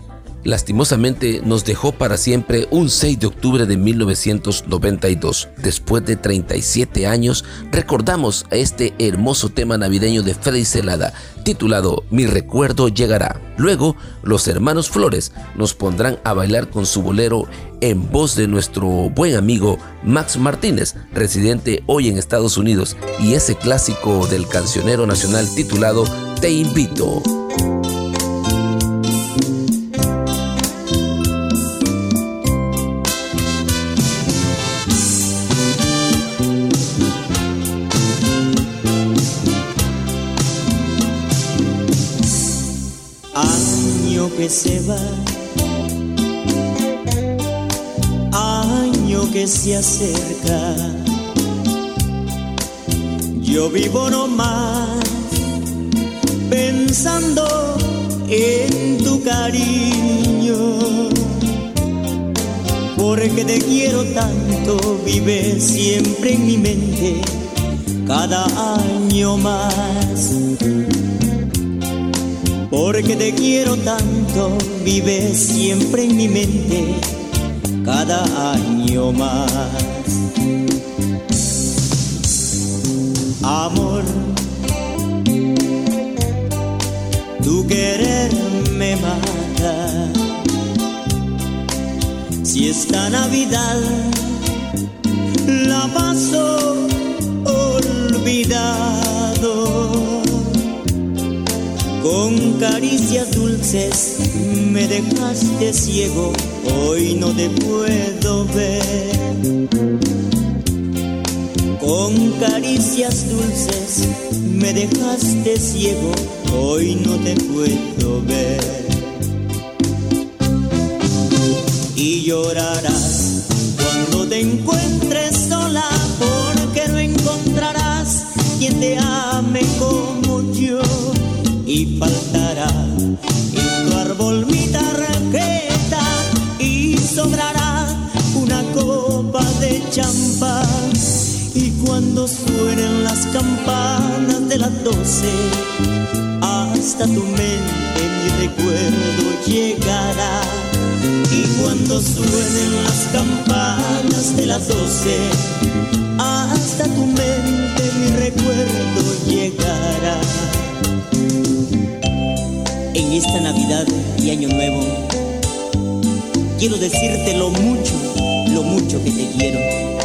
Lastimosamente nos dejó para siempre un 6 de octubre de 1992. Después de 37 años, recordamos a este hermoso tema navideño de Freddy Celada, titulado Mi recuerdo llegará. Luego, los hermanos Flores nos pondrán a bailar con su bolero en voz de nuestro buen amigo Max Martínez, residente hoy en Estados Unidos, y ese clásico del cancionero nacional titulado Te invito. Año que se va, año que se acerca. Yo vivo nomás pensando en tu cariño. Porque te quiero tanto, vive siempre en mi mente, cada año más. Porque te quiero tanto, vive siempre en mi mente, cada año más. Amor, tu querer me mata. Si esta Navidad la paso olvidado. Con caricias dulces me dejaste ciego, hoy no te puedo ver. Con caricias dulces me dejaste ciego, hoy no te puedo ver. Y llorarás cuando te encuentres cuando suenen las campanas de las doce hasta tu mente mi recuerdo llegará y cuando suenen las campanas de las doce hasta tu mente mi recuerdo llegará en esta Navidad y Año Nuevo, quiero decirte lo mucho, lo mucho que te quiero.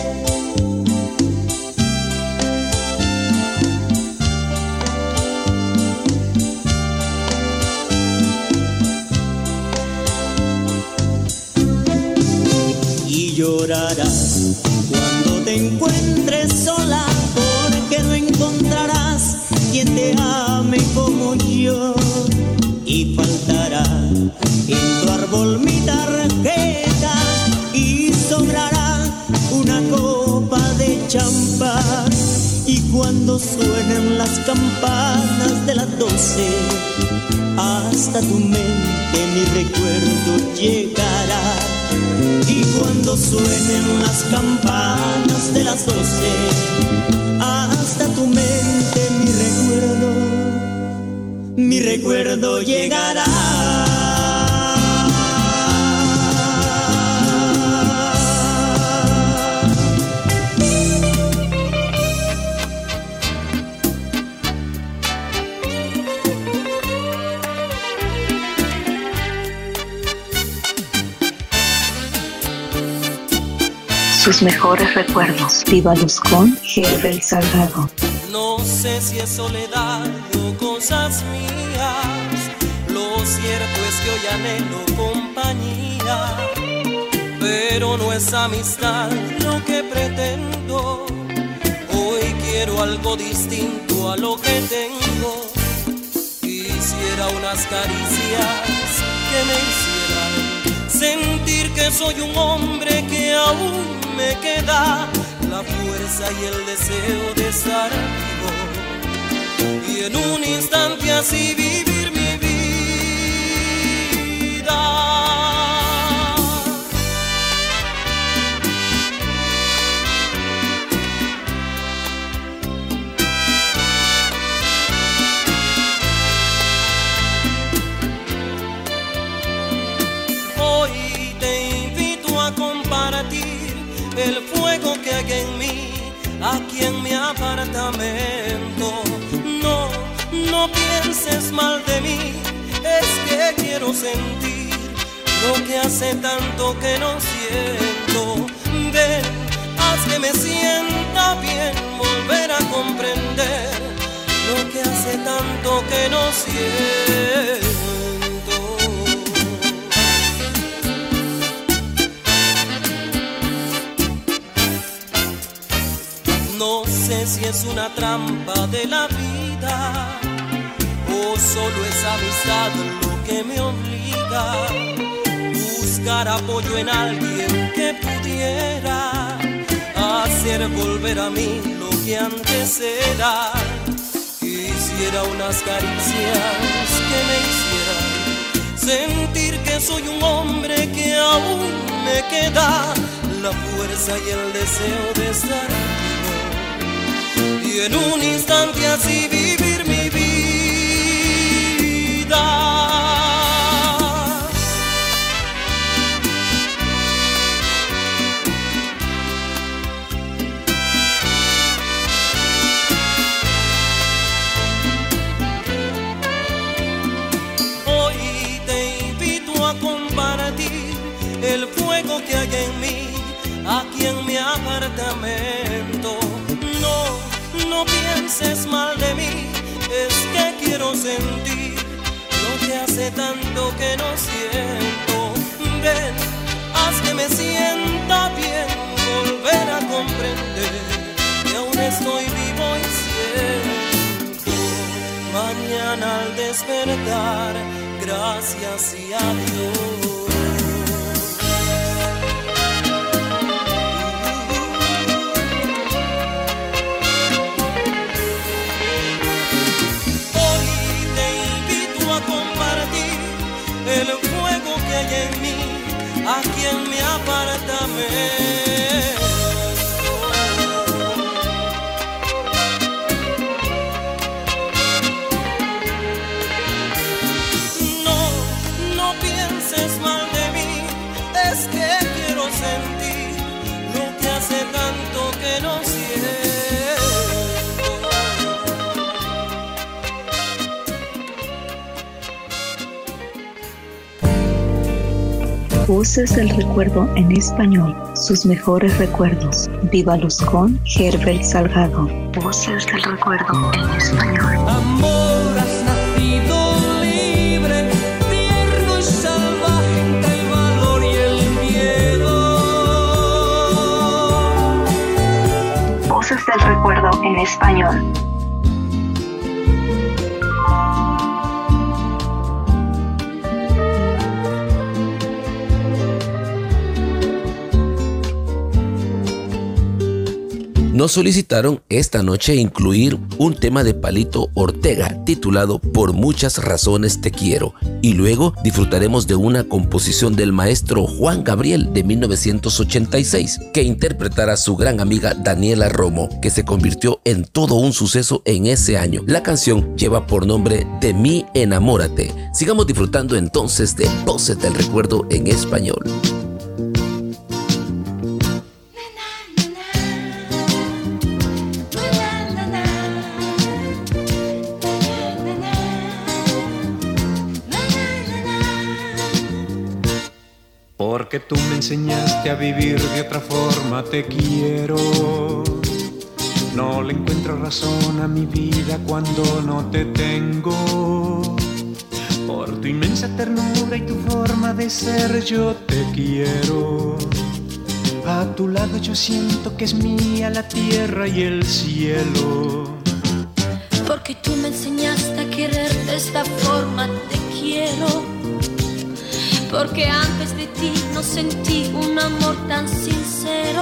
Hasta tu mente mi recuerdo llegará y cuando suenen las campanas de las doce hasta tu mente mi recuerdo mi recuerdo llegará. Mejores recuerdos. Viva Luz con Herbert Salgado. No sé si es soledad o cosas mías. Lo cierto es que hoy anhelo compañía. Pero no es amistad lo que pretendo. Hoy quiero algo distinto a lo que tengo. Quisiera unas caricias que me hicieran sentir que soy un hombre que aún me queda la fuerza y el deseo de estar vivo y en un instante así vivir mi vida. No, no pienses mal de mí, es que quiero sentir lo que hace tanto que no siento. Ven, haz que me sienta bien, volver a comprender lo que hace tanto que no siento. Si es una trampa de la vida o solo es amistad lo que me obliga buscar apoyo en alguien que pudiera hacer volver a mí lo que antes era. Quisiera unas caricias que me hicieran sentir que soy un hombre que aún me queda la fuerza y el deseo de estar y en un instante así vivir mi vida. Pienses mal de mí, es que quiero sentir lo que hace tanto que no siento. Ven, haz que me sienta bien, volver a comprender que aún estoy vivo y siento. Mañana al despertar, gracias y adiós. Voces del recuerdo en español, sus mejores recuerdos. Viva Luz con Herbert Salgado. Voces del recuerdo en español. Amor, has nacido libre, tierno y salvaje entre el valor y el miedo. Voces del recuerdo en español. Nos solicitaron esta noche incluir un tema de Palito Ortega titulado Por muchas razones te quiero y luego disfrutaremos de una composición del maestro Juan Gabriel de 1986 que interpretará su gran amiga Daniela Romo que se convirtió en todo un suceso en ese año. La canción lleva por nombre De mí enamórate. Sigamos disfrutando entonces de Voces del Recuerdo en español. Porque tú me enseñaste a vivir de otra forma, te quiero. No le encuentro razón a mi vida cuando no te tengo. Por tu inmensa ternura y tu forma de ser, yo te quiero. A tu lado yo siento que es mía la tierra y el cielo. Porque tú me enseñaste a querer de esta forma, te quiero. Porque antes de ti no sentí un amor tan sincero.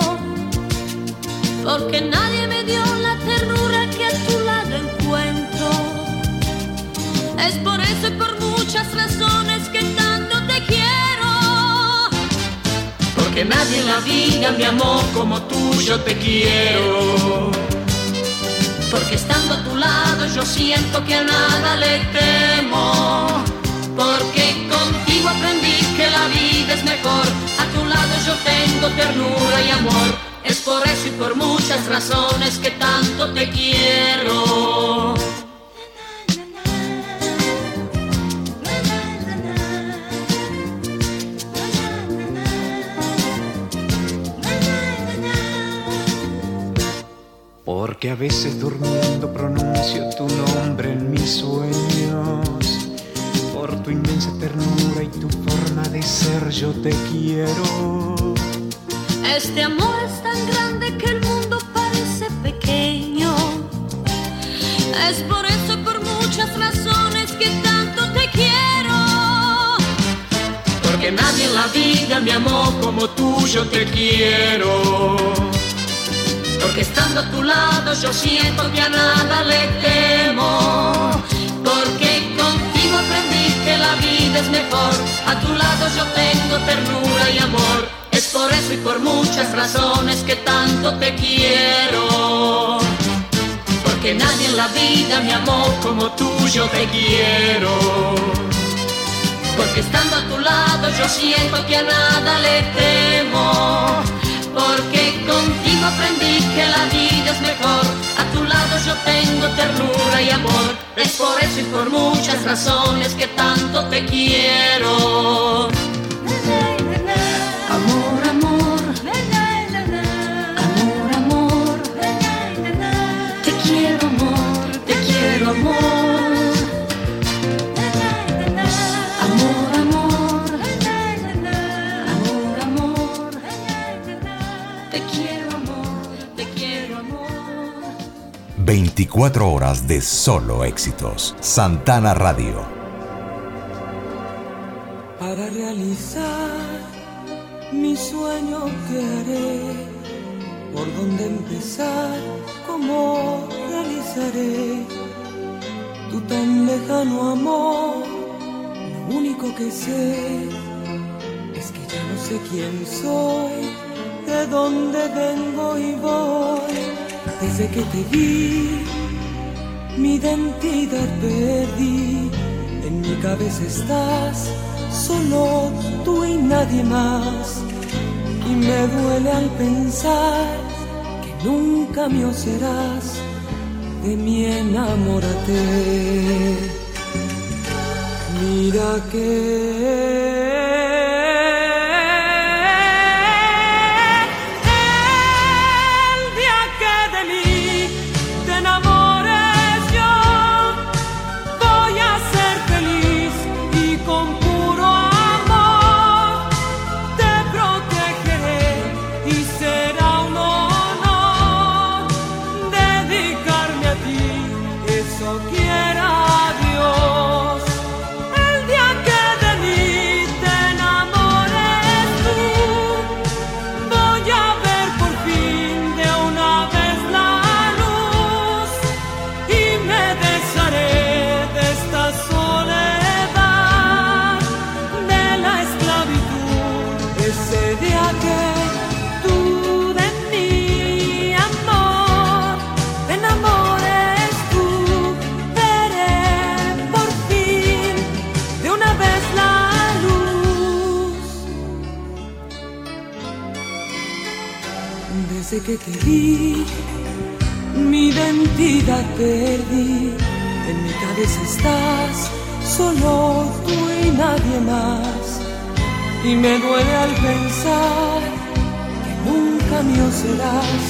Porque nadie me dio la ternura que a tu lado encuentro. Es por eso y por muchas razones que tanto te quiero. Porque nadie en la vida me amó como tú, yo te quiero. Porque estando a tu lado yo siento que a nada le temo. Porque contigo aprendí que la vida es mejor. A tu lado yo tengo ternura y amor. Es por eso y por muchas razones que tanto te quiero. Porque a veces durmiendo pronuncio tu nombre en mis sueños. Por tu inmensa ternura y tu forma de ser yo te quiero. Este amor es tan grande que el mundo parece pequeño. Es por eso y por muchas razones que tanto te quiero. Porque nadie en la vida me amó como tú yo te quiero. Porque estando a tu lado yo siento que a nada le temo. Porque contigo aprendí que la vida es mejor. A tu lado yo tengo ternura y amor. Es por eso y por muchas razones que tanto te quiero. Porque nadie en la vida me amó como tú yo te quiero. Porque estando a tu lado yo siento que a nada le temo. Porque contigo aprendí que la vida es mejor. A tu lado yo tengo ternura y amor. Es por eso y por muchas razones que tanto te quiero. 24 horas de solo éxitos. Santana Radio. Para realizar mi sueño que haré, por dónde empezar, cómo realizaré tu tan lejano amor. Lo único que sé es que ya no sé quién soy, de dónde vengo y voy. Desde que te vi, mi identidad perdí. En mi cabeza estás, solo tú y nadie más. Y me duele al pensar que nunca mío serás. De mí enamórate. Mira que que te vi, mi identidad perdí. En mi cabeza estás, solo tú y nadie más. Y me duele al pensar que nunca mío serás.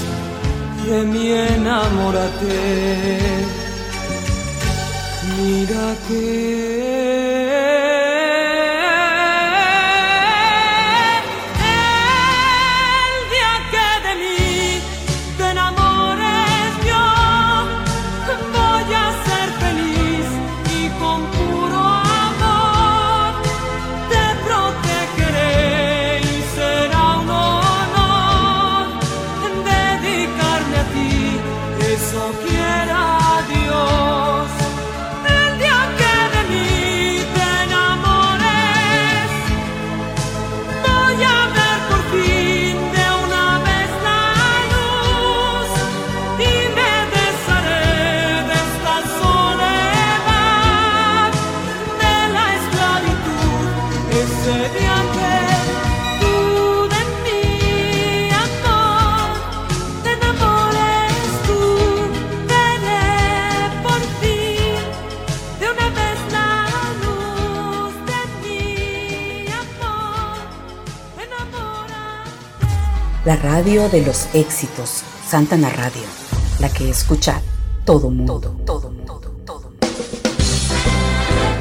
De mí enamórate. Mira que la radio de los éxitos, Santana Radio, la que escucha todo mundo. Todo, mundo, todo mundo.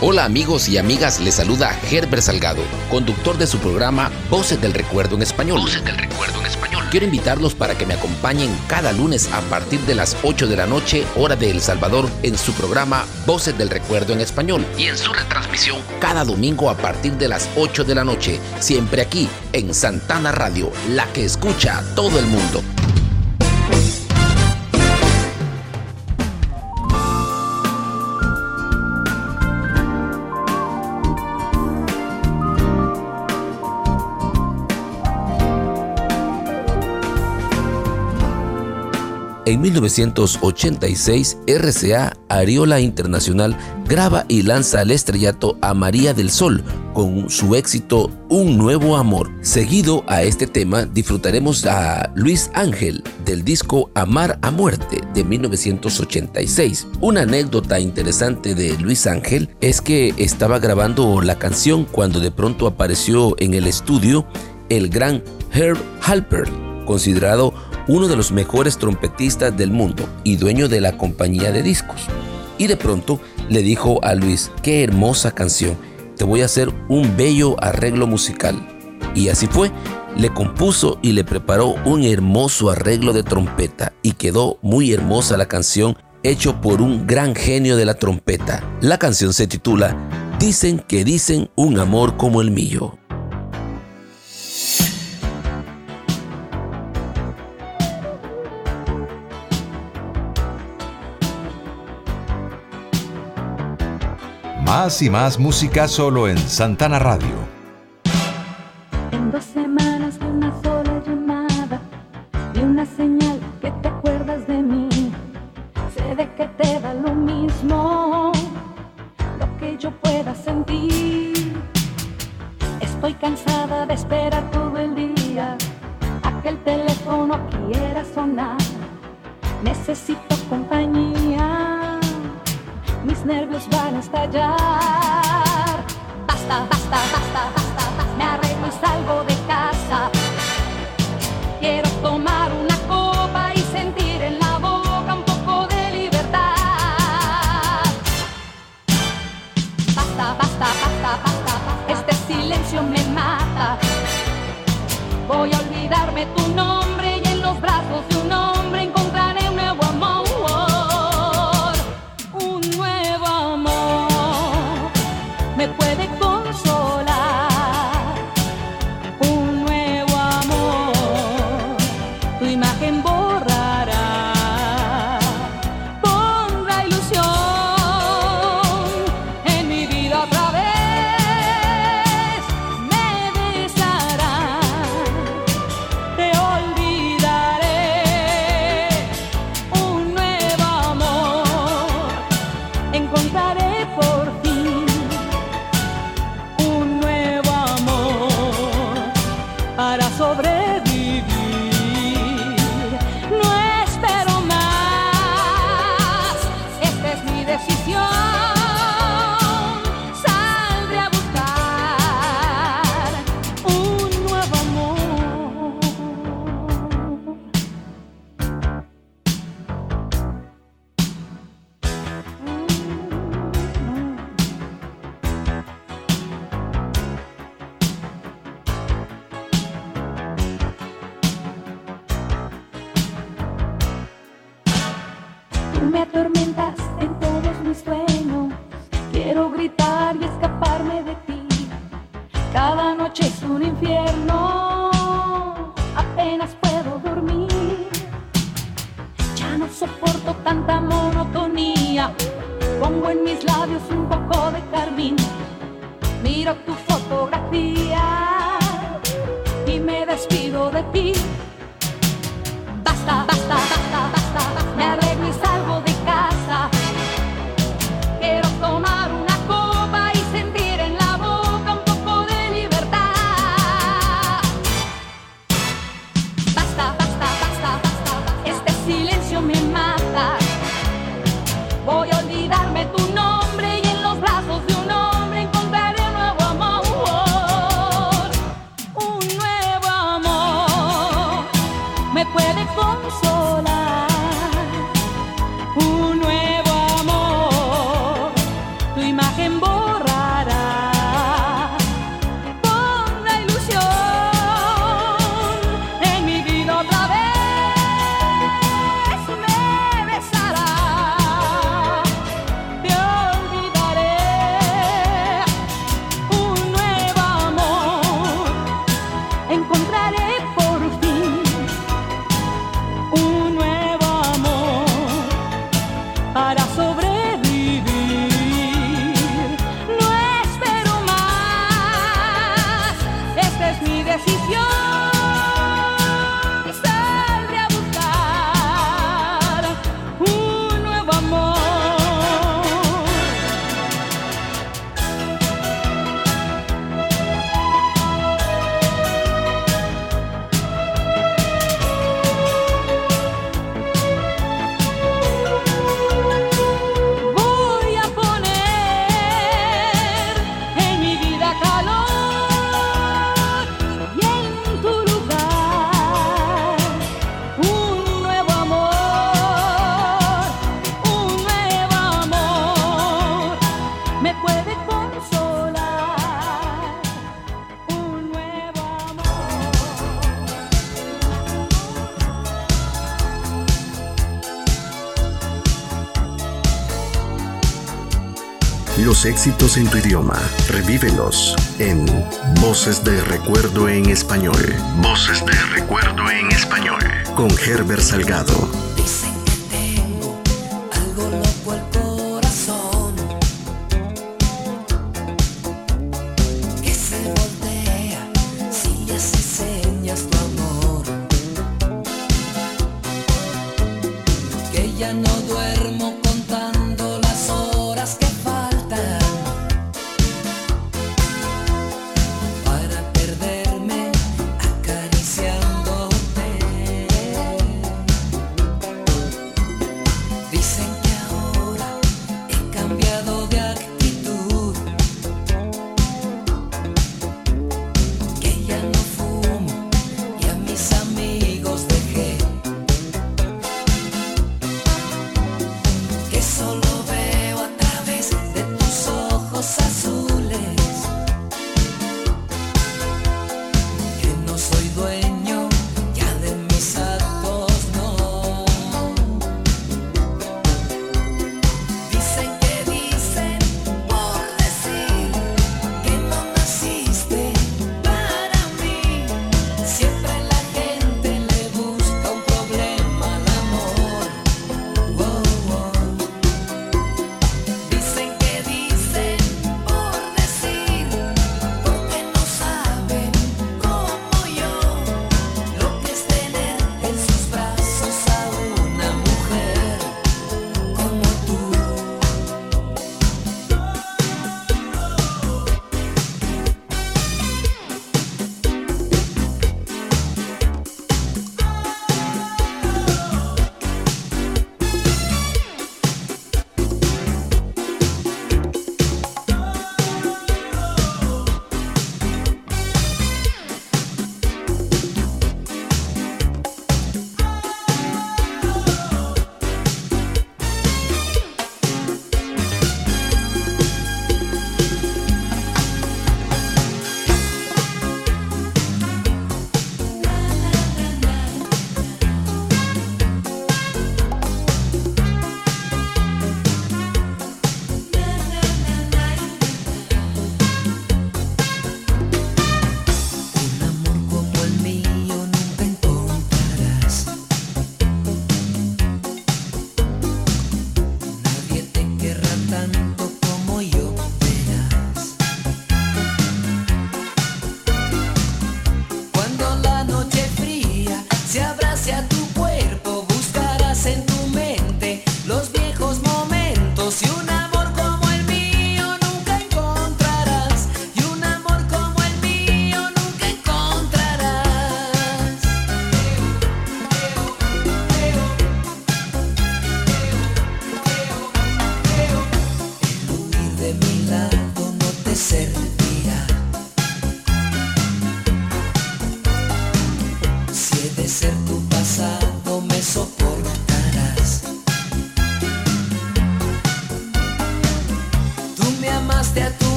Hola amigos y amigas, les saluda Herbert Salgado, conductor de su programa Voces del Recuerdo en Español. Voces del Recuerdo en Español. Quiero invitarlos para que me acompañen cada lunes a partir de las 8 de la noche, hora de El Salvador, en su programa Voces del Recuerdo en Español y en su cada domingo a partir de las 8 de la noche, siempre aquí en Santana Radio, la que escucha a todo el mundo. En 1986, RCA Ariola Internacional graba y lanza al estrellato a María del Sol con su éxito Un Nuevo Amor. Seguido a este tema disfrutaremos a Luis Ángel del disco Amar a Muerte de 1986. Una anécdota interesante de Luis Ángel es que estaba grabando la canción cuando de pronto apareció en el estudio el gran Herb Halper, considerado uno de los mejores trompetistas del mundo y dueño de la compañía de discos. Y de pronto le dijo a Luis, qué hermosa canción, te voy a hacer un bello arreglo musical. Y así fue, le compuso y le preparó un hermoso arreglo de trompeta y quedó muy hermosa la canción hecho por un gran genio de la trompeta. La canción se titula Dicen que dicen un amor como el mío. Más y más música solo en Santana Radio. En dos semanas de una sola llamada y una señal que te acuerdas de mí. Sé de que te da lo mismo lo que yo pueda sentir. Estoy cansada de esperar todo el día a que el teléfono quiera sonar. Necesito compañía nervios van a estallar. Basta, basta, basta, basta, me arreglo y salgo de casa. Quiero tomar una copa y sentir en la boca un poco de libertad. Basta, basta, basta, basta, este silencio me mata. Voy a olvidarme tu nombre y en los brazos de un hombre Éxitos en tu idioma, revívelos en Voces de Recuerdo en Español. Voces de Recuerdo en Español. Con Herbert Salgado.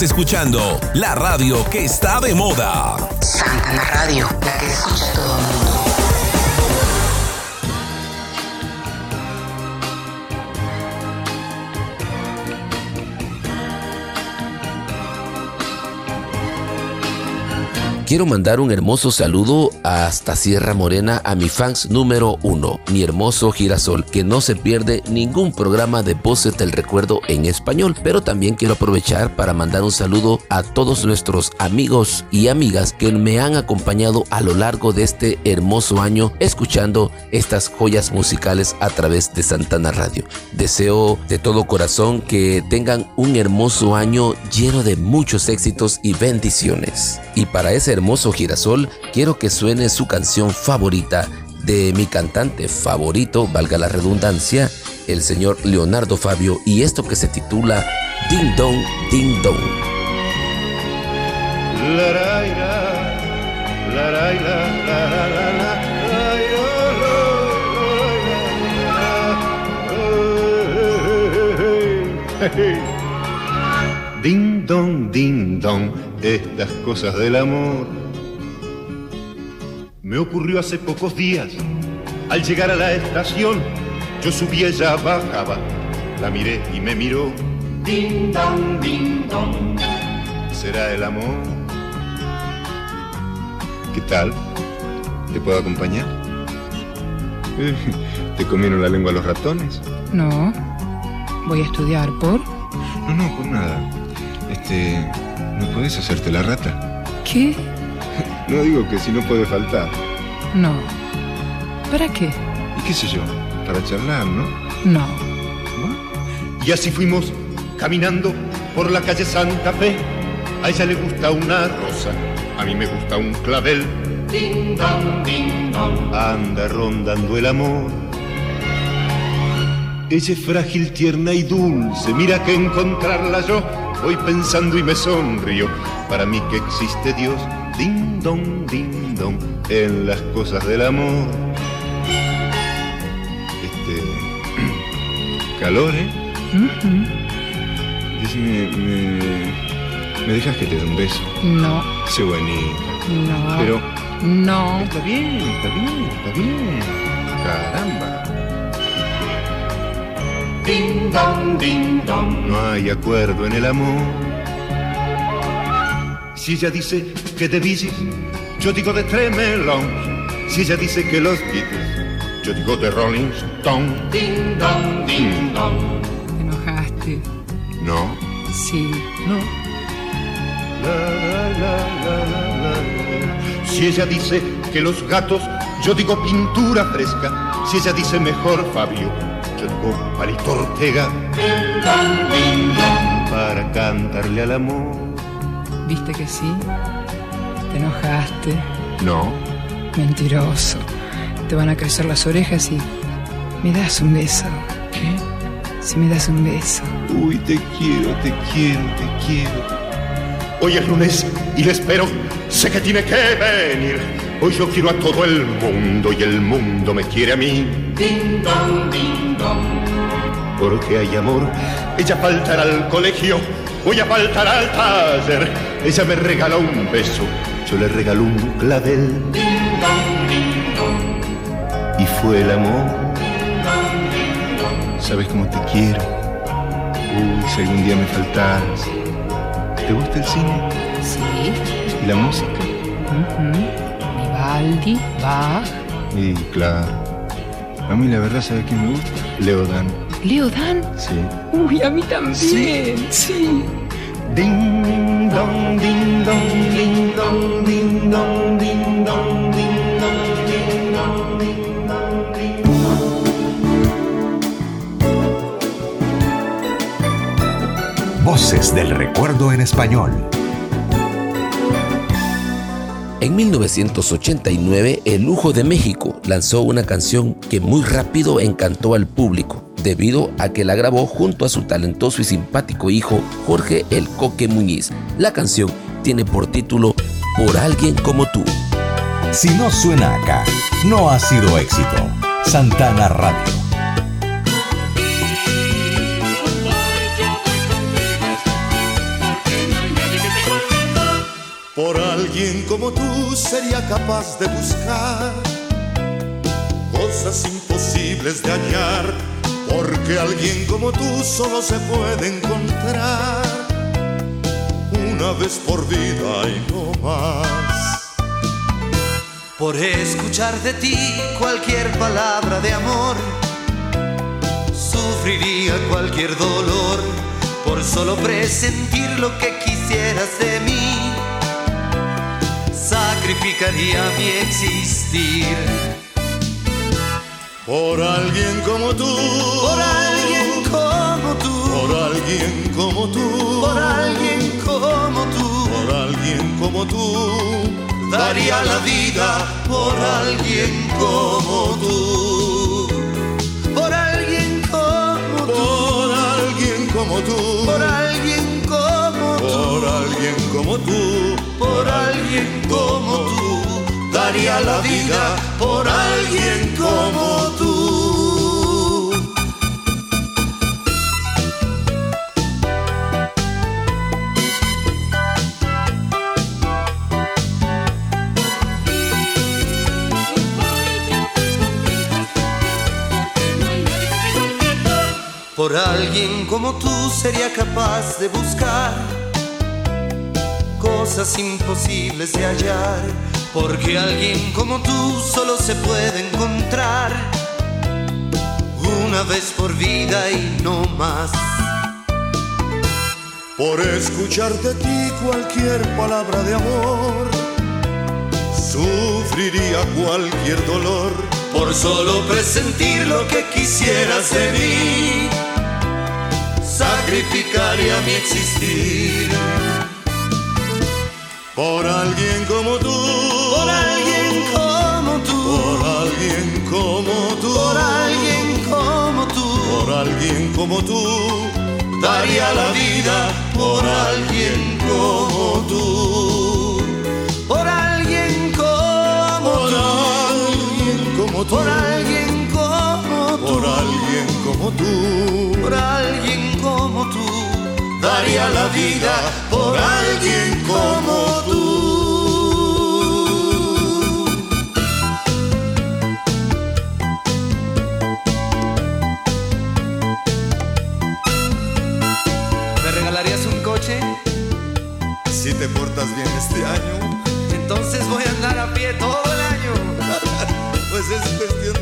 Estás escuchando la radio que está de moda. Santana Radio, la que escucha todo Quiero mandar un hermoso saludo hasta Sierra Morena a mi fans número uno, mi hermoso girasol, que no se pierde ningún programa de Voces del Recuerdo en español. Pero también quiero aprovechar para mandar un saludo a todos nuestros amigos y amigas que me han acompañado a lo largo de este hermoso año escuchando estas joyas musicales a través de Santana Radio. Deseo de todo corazón que tengan un hermoso año lleno de muchos éxitos y bendiciones. Y para ese hermoso girasol, quiero que suene su canción favorita de mi cantante favorito, valga la redundancia, el señor Leonardo Fabio, y esto que se titula Ding Dong, Ding Dong. Ding dong, ding dong, estas cosas del amor. Me ocurrió hace pocos días, al llegar a la estación, yo subí, ella bajaba, la miré y me miró. Ding dong, ding dong. ¿Será el amor? ¿Qué tal? ¿Te puedo acompañar? ¿Te comieron la lengua los ratones? No. Voy a estudiar por. No, no, por nada. Este. ¿No puedes hacerte la rata? ¿Qué? No digo que si no puede faltar. No. ¿Para qué? ¿Y qué sé yo? Para charlar, ¿no? No. Y así fuimos caminando por la calle Santa Fe. A ella le gusta una rosa, a mí me gusta un clavel. Ding dong, ding dong. Anda rondando el amor. Ella es frágil, tierna y dulce. Mira que encontrarla yo voy pensando y me sonrío. Para mí que existe Dios. Ding dong, ding dong. En las cosas del amor. Este. Calor, ¿eh? Decime, me, ¿me dejas que te dé un beso? No. Sé bonita. No. Pero. No. Está bien, está bien, está bien. Caramba. Ding dong, ding dong. No hay acuerdo en el amor. Si ella dice que de Beatles, yo digo de Tremelón. Si ella dice que los Beatles, yo digo de Rolling Stone. Ding dong, ding dong. ¿Te enojaste? No. Sí. No. La, la, la, la, la, la. Si ella dice que los gatos, yo digo pintura fresca. Si ella dice mejor Fabio, digo Palito Ortega. Para cantarle al amor. ¿Viste que sí? ¿Te enojaste? No. Mentiroso. Te van a crecer las orejas y... ¿Me das un beso? ¿Qué? Si me das un beso. Uy, te quiero, te quiero, te quiero. Hoy es lunes y le espero. Sé que tiene que venir. Hoy yo quiero a todo el mundo y el mundo me quiere a mí. Ding dong, ding dong. Porque hay amor. Ella faltará al colegio. Voy a faltar al taller. Ella me regala un beso. Yo le regalo un clavel. Ding dong, ding dong. Y fue el amor. ¿Sabes cómo te quiero? Uy, si algún día me faltas. ¿Te gusta el cine? Sí. ¿Y la música? Vivaldi, Bach. Y claro. A mí la verdad, ¿sabes quién me gusta? Leodan. ¿Leodan? Sí. Uy, a mí también. Sí. sí. Ding dong, ding dong, ding dong, ding dong, ding dong, ding dong, ding dong, ding dong, ding Voces del recuerdo en español. En 1989, El Lujo de México lanzó una canción que muy rápido encantó al público, debido a que la grabó junto a su talentoso y simpático hijo Jorge El Coque Muñiz. La canción tiene por título Por alguien como tú. Si no suena acá, no ha sido éxito. Santana Radio. Alguien como tú sería capaz de buscar cosas imposibles de hallar, porque alguien como tú solo se puede encontrar una vez por vida y no más. Por escuchar de ti cualquier palabra de amor, sufriría cualquier dolor por solo presentir lo que quisieras de mí. Sacrificaría mi existir por alguien como tú, por alguien como tú, por alguien como tú, por alguien como tú, por alguien como tú, daría la vida por alguien como tú, por alguien como tú, por alguien como tú, alguien como tú, por alguien como tú daría la vida por alguien como tú. Por alguien como tú sería capaz de buscar cosas imposibles de hallar porque alguien como tú solo se puede encontrar una vez por vida y no más. Por escuchar de ti cualquier palabra de amor, sufriría cualquier dolor. Por solo presentir lo que quisieras de mí, sacrificaría mi existir por alguien como tú, por alguien como tú, por alguien como tú, por alguien como tú, por alguien como tú, daría la vida por alguien como tú, por alguien como por tú, alguien como tú, por alguien como tú, por alguien como tú, por alguien como tú daría la vida por alguien como tú. ¿Me regalarías un coche? Si te portas bien este año, entonces voy a andar a pie todo el año. pues es cuestión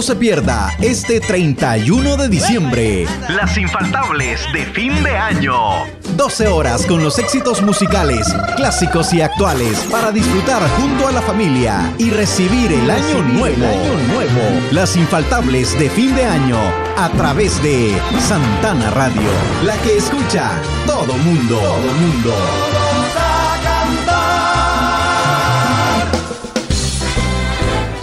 No se pierda este 31 de diciembre. Las infaltables de fin de año. 12 horas con los éxitos musicales, clásicos y actuales para disfrutar junto a la familia y recibir el año nuevo. año nuevo. Las infaltables de fin de año a través de Santana Radio, la que escucha todo mundo. Todo mundo.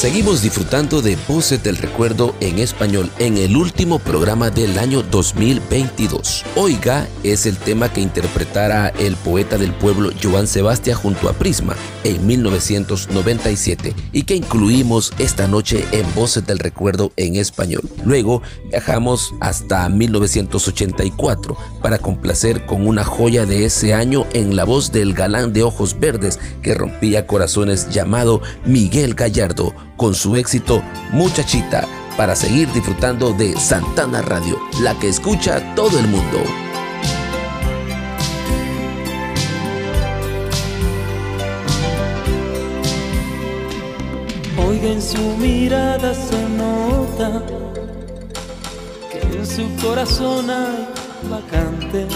Seguimos disfrutando de Voces del Recuerdo en español en el último programa del año 2022. Oiga es el tema que interpretara el poeta del pueblo Joan Sebastián junto a Prisma en 1997 y que incluimos esta noche en Voces del Recuerdo en español. Luego viajamos hasta 1984 para complacer con una joya de ese año en la voz del galán de ojos verdes que rompía corazones llamado Miguel Gallardo con su éxito Muchachita para seguir disfrutando de Santana Radio, la que escucha todo el mundo. Oiga, en su mirada se nota que en su corazón hay vacante.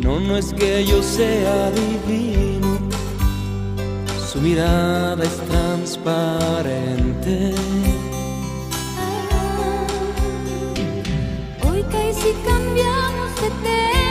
No, no es que yo sea divino su mirada es transparente. Hoy cae si cambiamos de tema.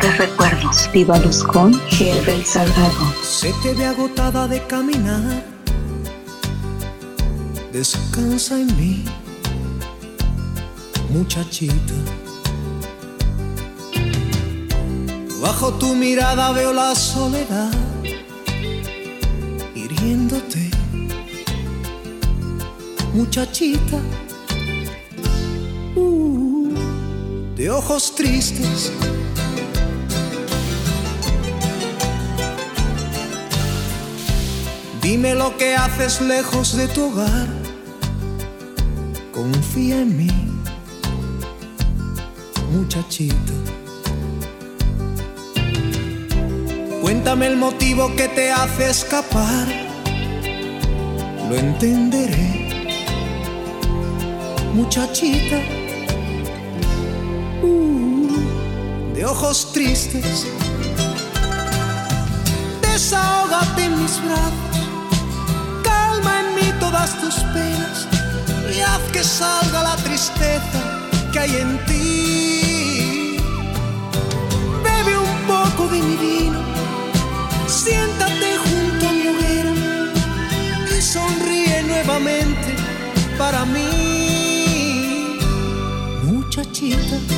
recuerdos. Viva Luz con GR Salgado. Se te ve agotada de caminar. Descansa en mí, muchachita. Bajo tu mirada veo la soledad hiriéndote, muchachita. Uh, de ojos tristes Lo que haces lejos de tu hogar. Confía en mí, muchachito. Cuéntame el motivo que te hace escapar. Lo entenderé, muchachita. Uh, de ojos tristes, desahógate en mis brazos todas tus penas y haz que salga la tristeza que hay en ti. Bebe un poco de mi vino, siéntate junto a mi hoguera y sonríe nuevamente para mí, muchachita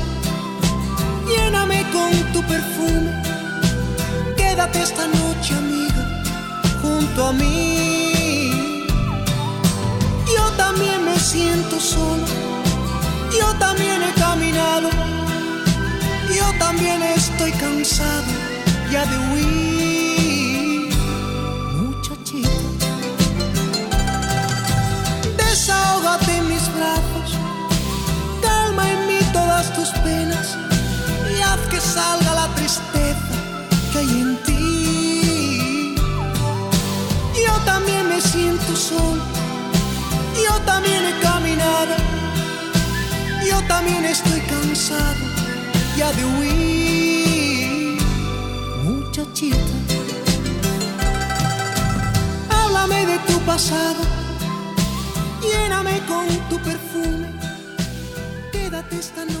lléname con tu perfume. Quédate esta noche, amiga, junto a mí. Yo también me siento solo, yo también he caminado, yo también estoy cansado ya de huir. Muchachita, desahógate en mis brazos, calma en mí todas tus penas haz que salga la tristeza que hay en ti. Yo también me siento solo, yo también he caminado, yo también estoy cansado ya de huir. Muchachita, háblame de tu pasado, lléname con tu perfume, quédate esta noche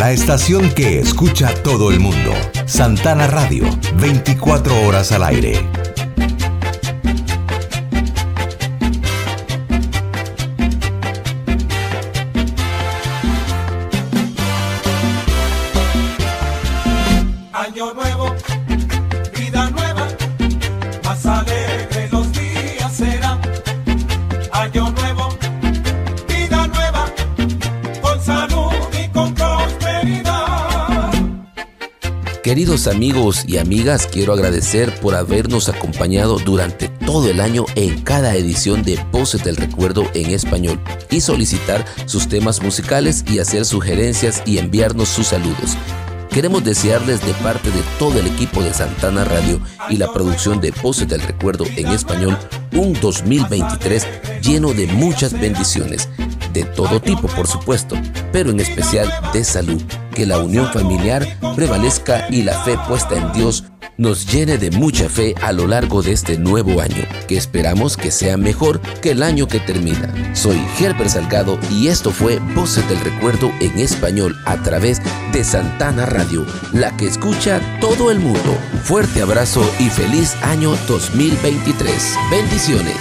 La estación que escucha todo el mundo. Santana Radio, 24 horas al aire. Amigos y amigas, quiero agradecer por habernos acompañado durante todo el año en cada edición de Voces del Recuerdo en español y solicitar sus temas musicales y hacer sugerencias y enviarnos sus saludos. Queremos desearles de parte de todo el equipo de Santana Radio y la producción de Voces del Recuerdo en español un 2023 lleno de muchas bendiciones, de todo tipo por supuesto, pero en especial de salud, que la unión familiar prevalezca y la fe puesta en Dios nos llene de mucha fe a lo largo de este nuevo año, que esperamos que sea mejor que el año que termina. Soy Herbert Salgado y esto fue Voces del Recuerdo en español a través de Santana Radio, la que escucha todo el mundo. Fuerte abrazo y feliz año 2023. Bendiciones.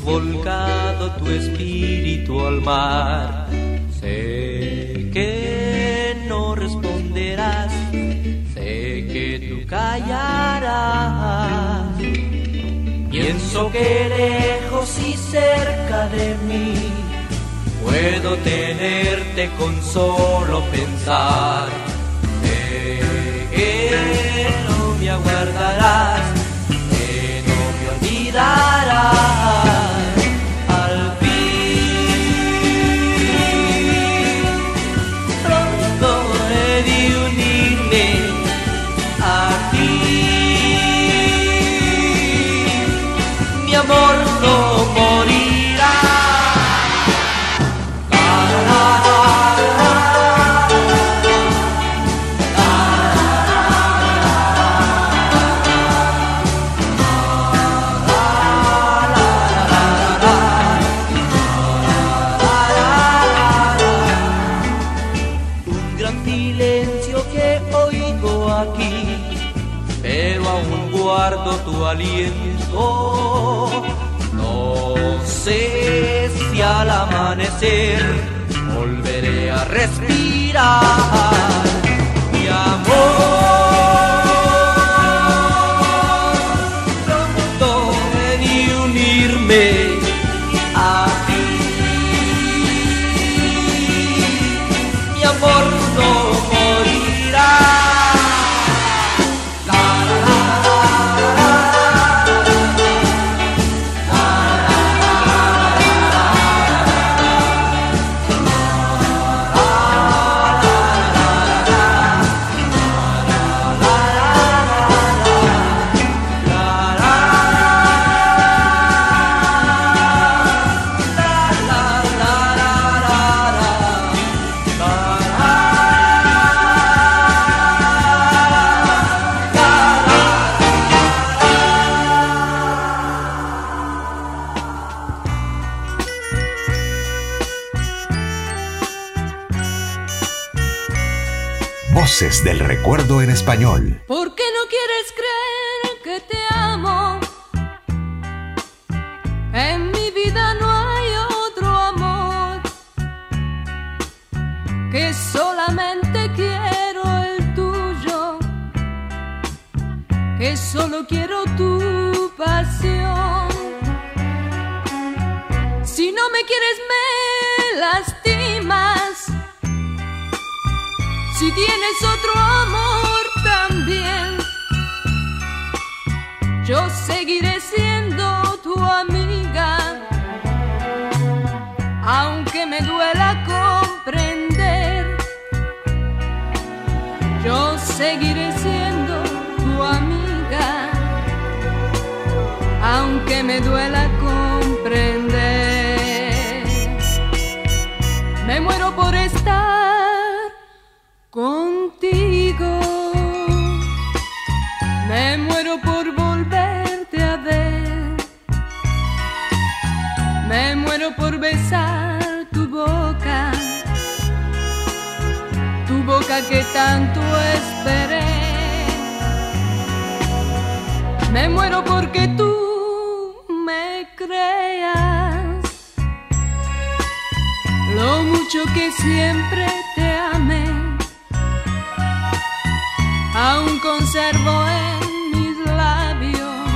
Volcado tu espíritu al mar. Sé que no responderás, sé que tú callarás. Pienso que lejos y cerca de mí puedo tenerte con solo pensar. Sé que no me aguardarás, olvidarás. Al Ah. Del recuerdo en español. Tanto esperé. Me muero porque tú me creas lo mucho que siempre te amé aún conservo en mis labios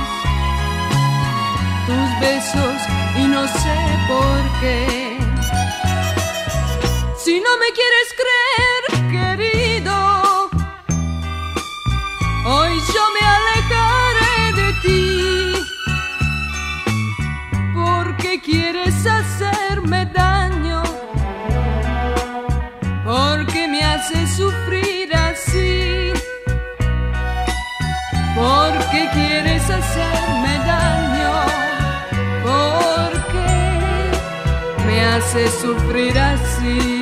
tus besos y no sé por qué. Si no me quieres creer, me alejaré de ti, porque quieres hacerme daño, porque me haces sufrir así. Porque quieres hacerme daño, porque me haces sufrir así.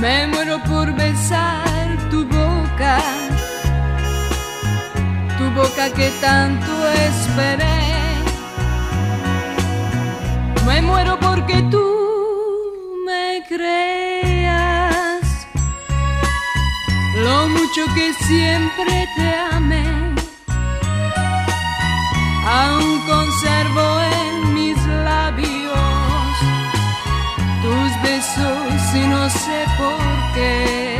Me muero por besar tu boca boca que tanto esperé. Me muero porque tú me creas lo mucho que siempre te amé. Aún conservo en besos y no sé por qué.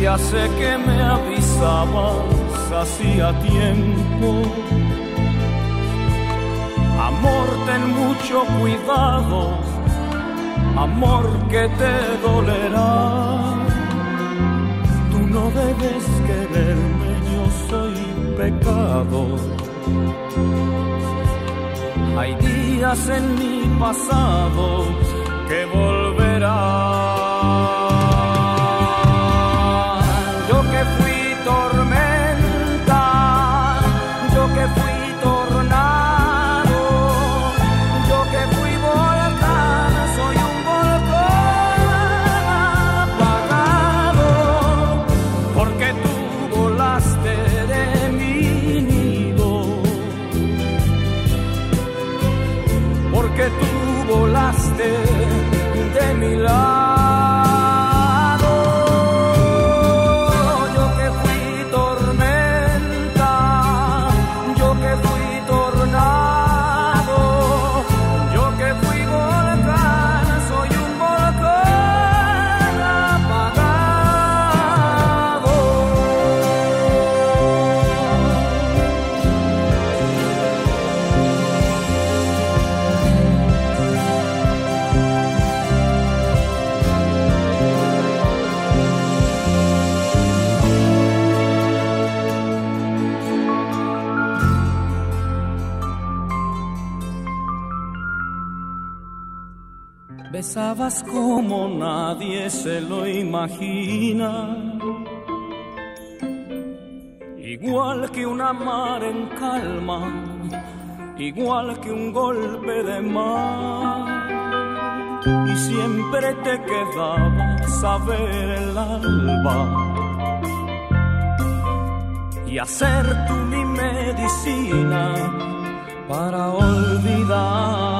Ya sé que me avisabas hacía tiempo. Amor, ten mucho cuidado, amor que te dolerá. Tú no debes quererme, yo soy pecado. Hay días en mi pasado que volverán. Besabas como nadie se lo imagina, igual que una mar en calma, igual que un golpe de mar. Y siempre te quedabas a ver el alba y hacer tú mi medicina para olvidar.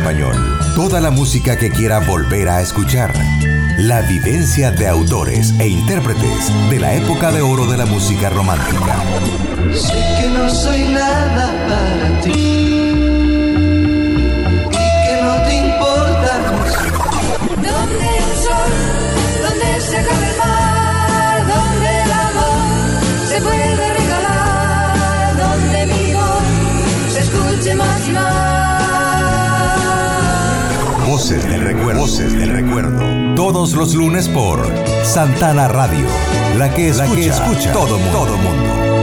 español. Toda la música que quiera volver a escuchar. La vivencia de autores e intérpretes de la época de oro de la música romántica. Sé que no soy nada para Voces del recuerdo. Voces del recuerdo. Todos los lunes por Santana Radio. La que escucha, todo mundo. Todo mundo.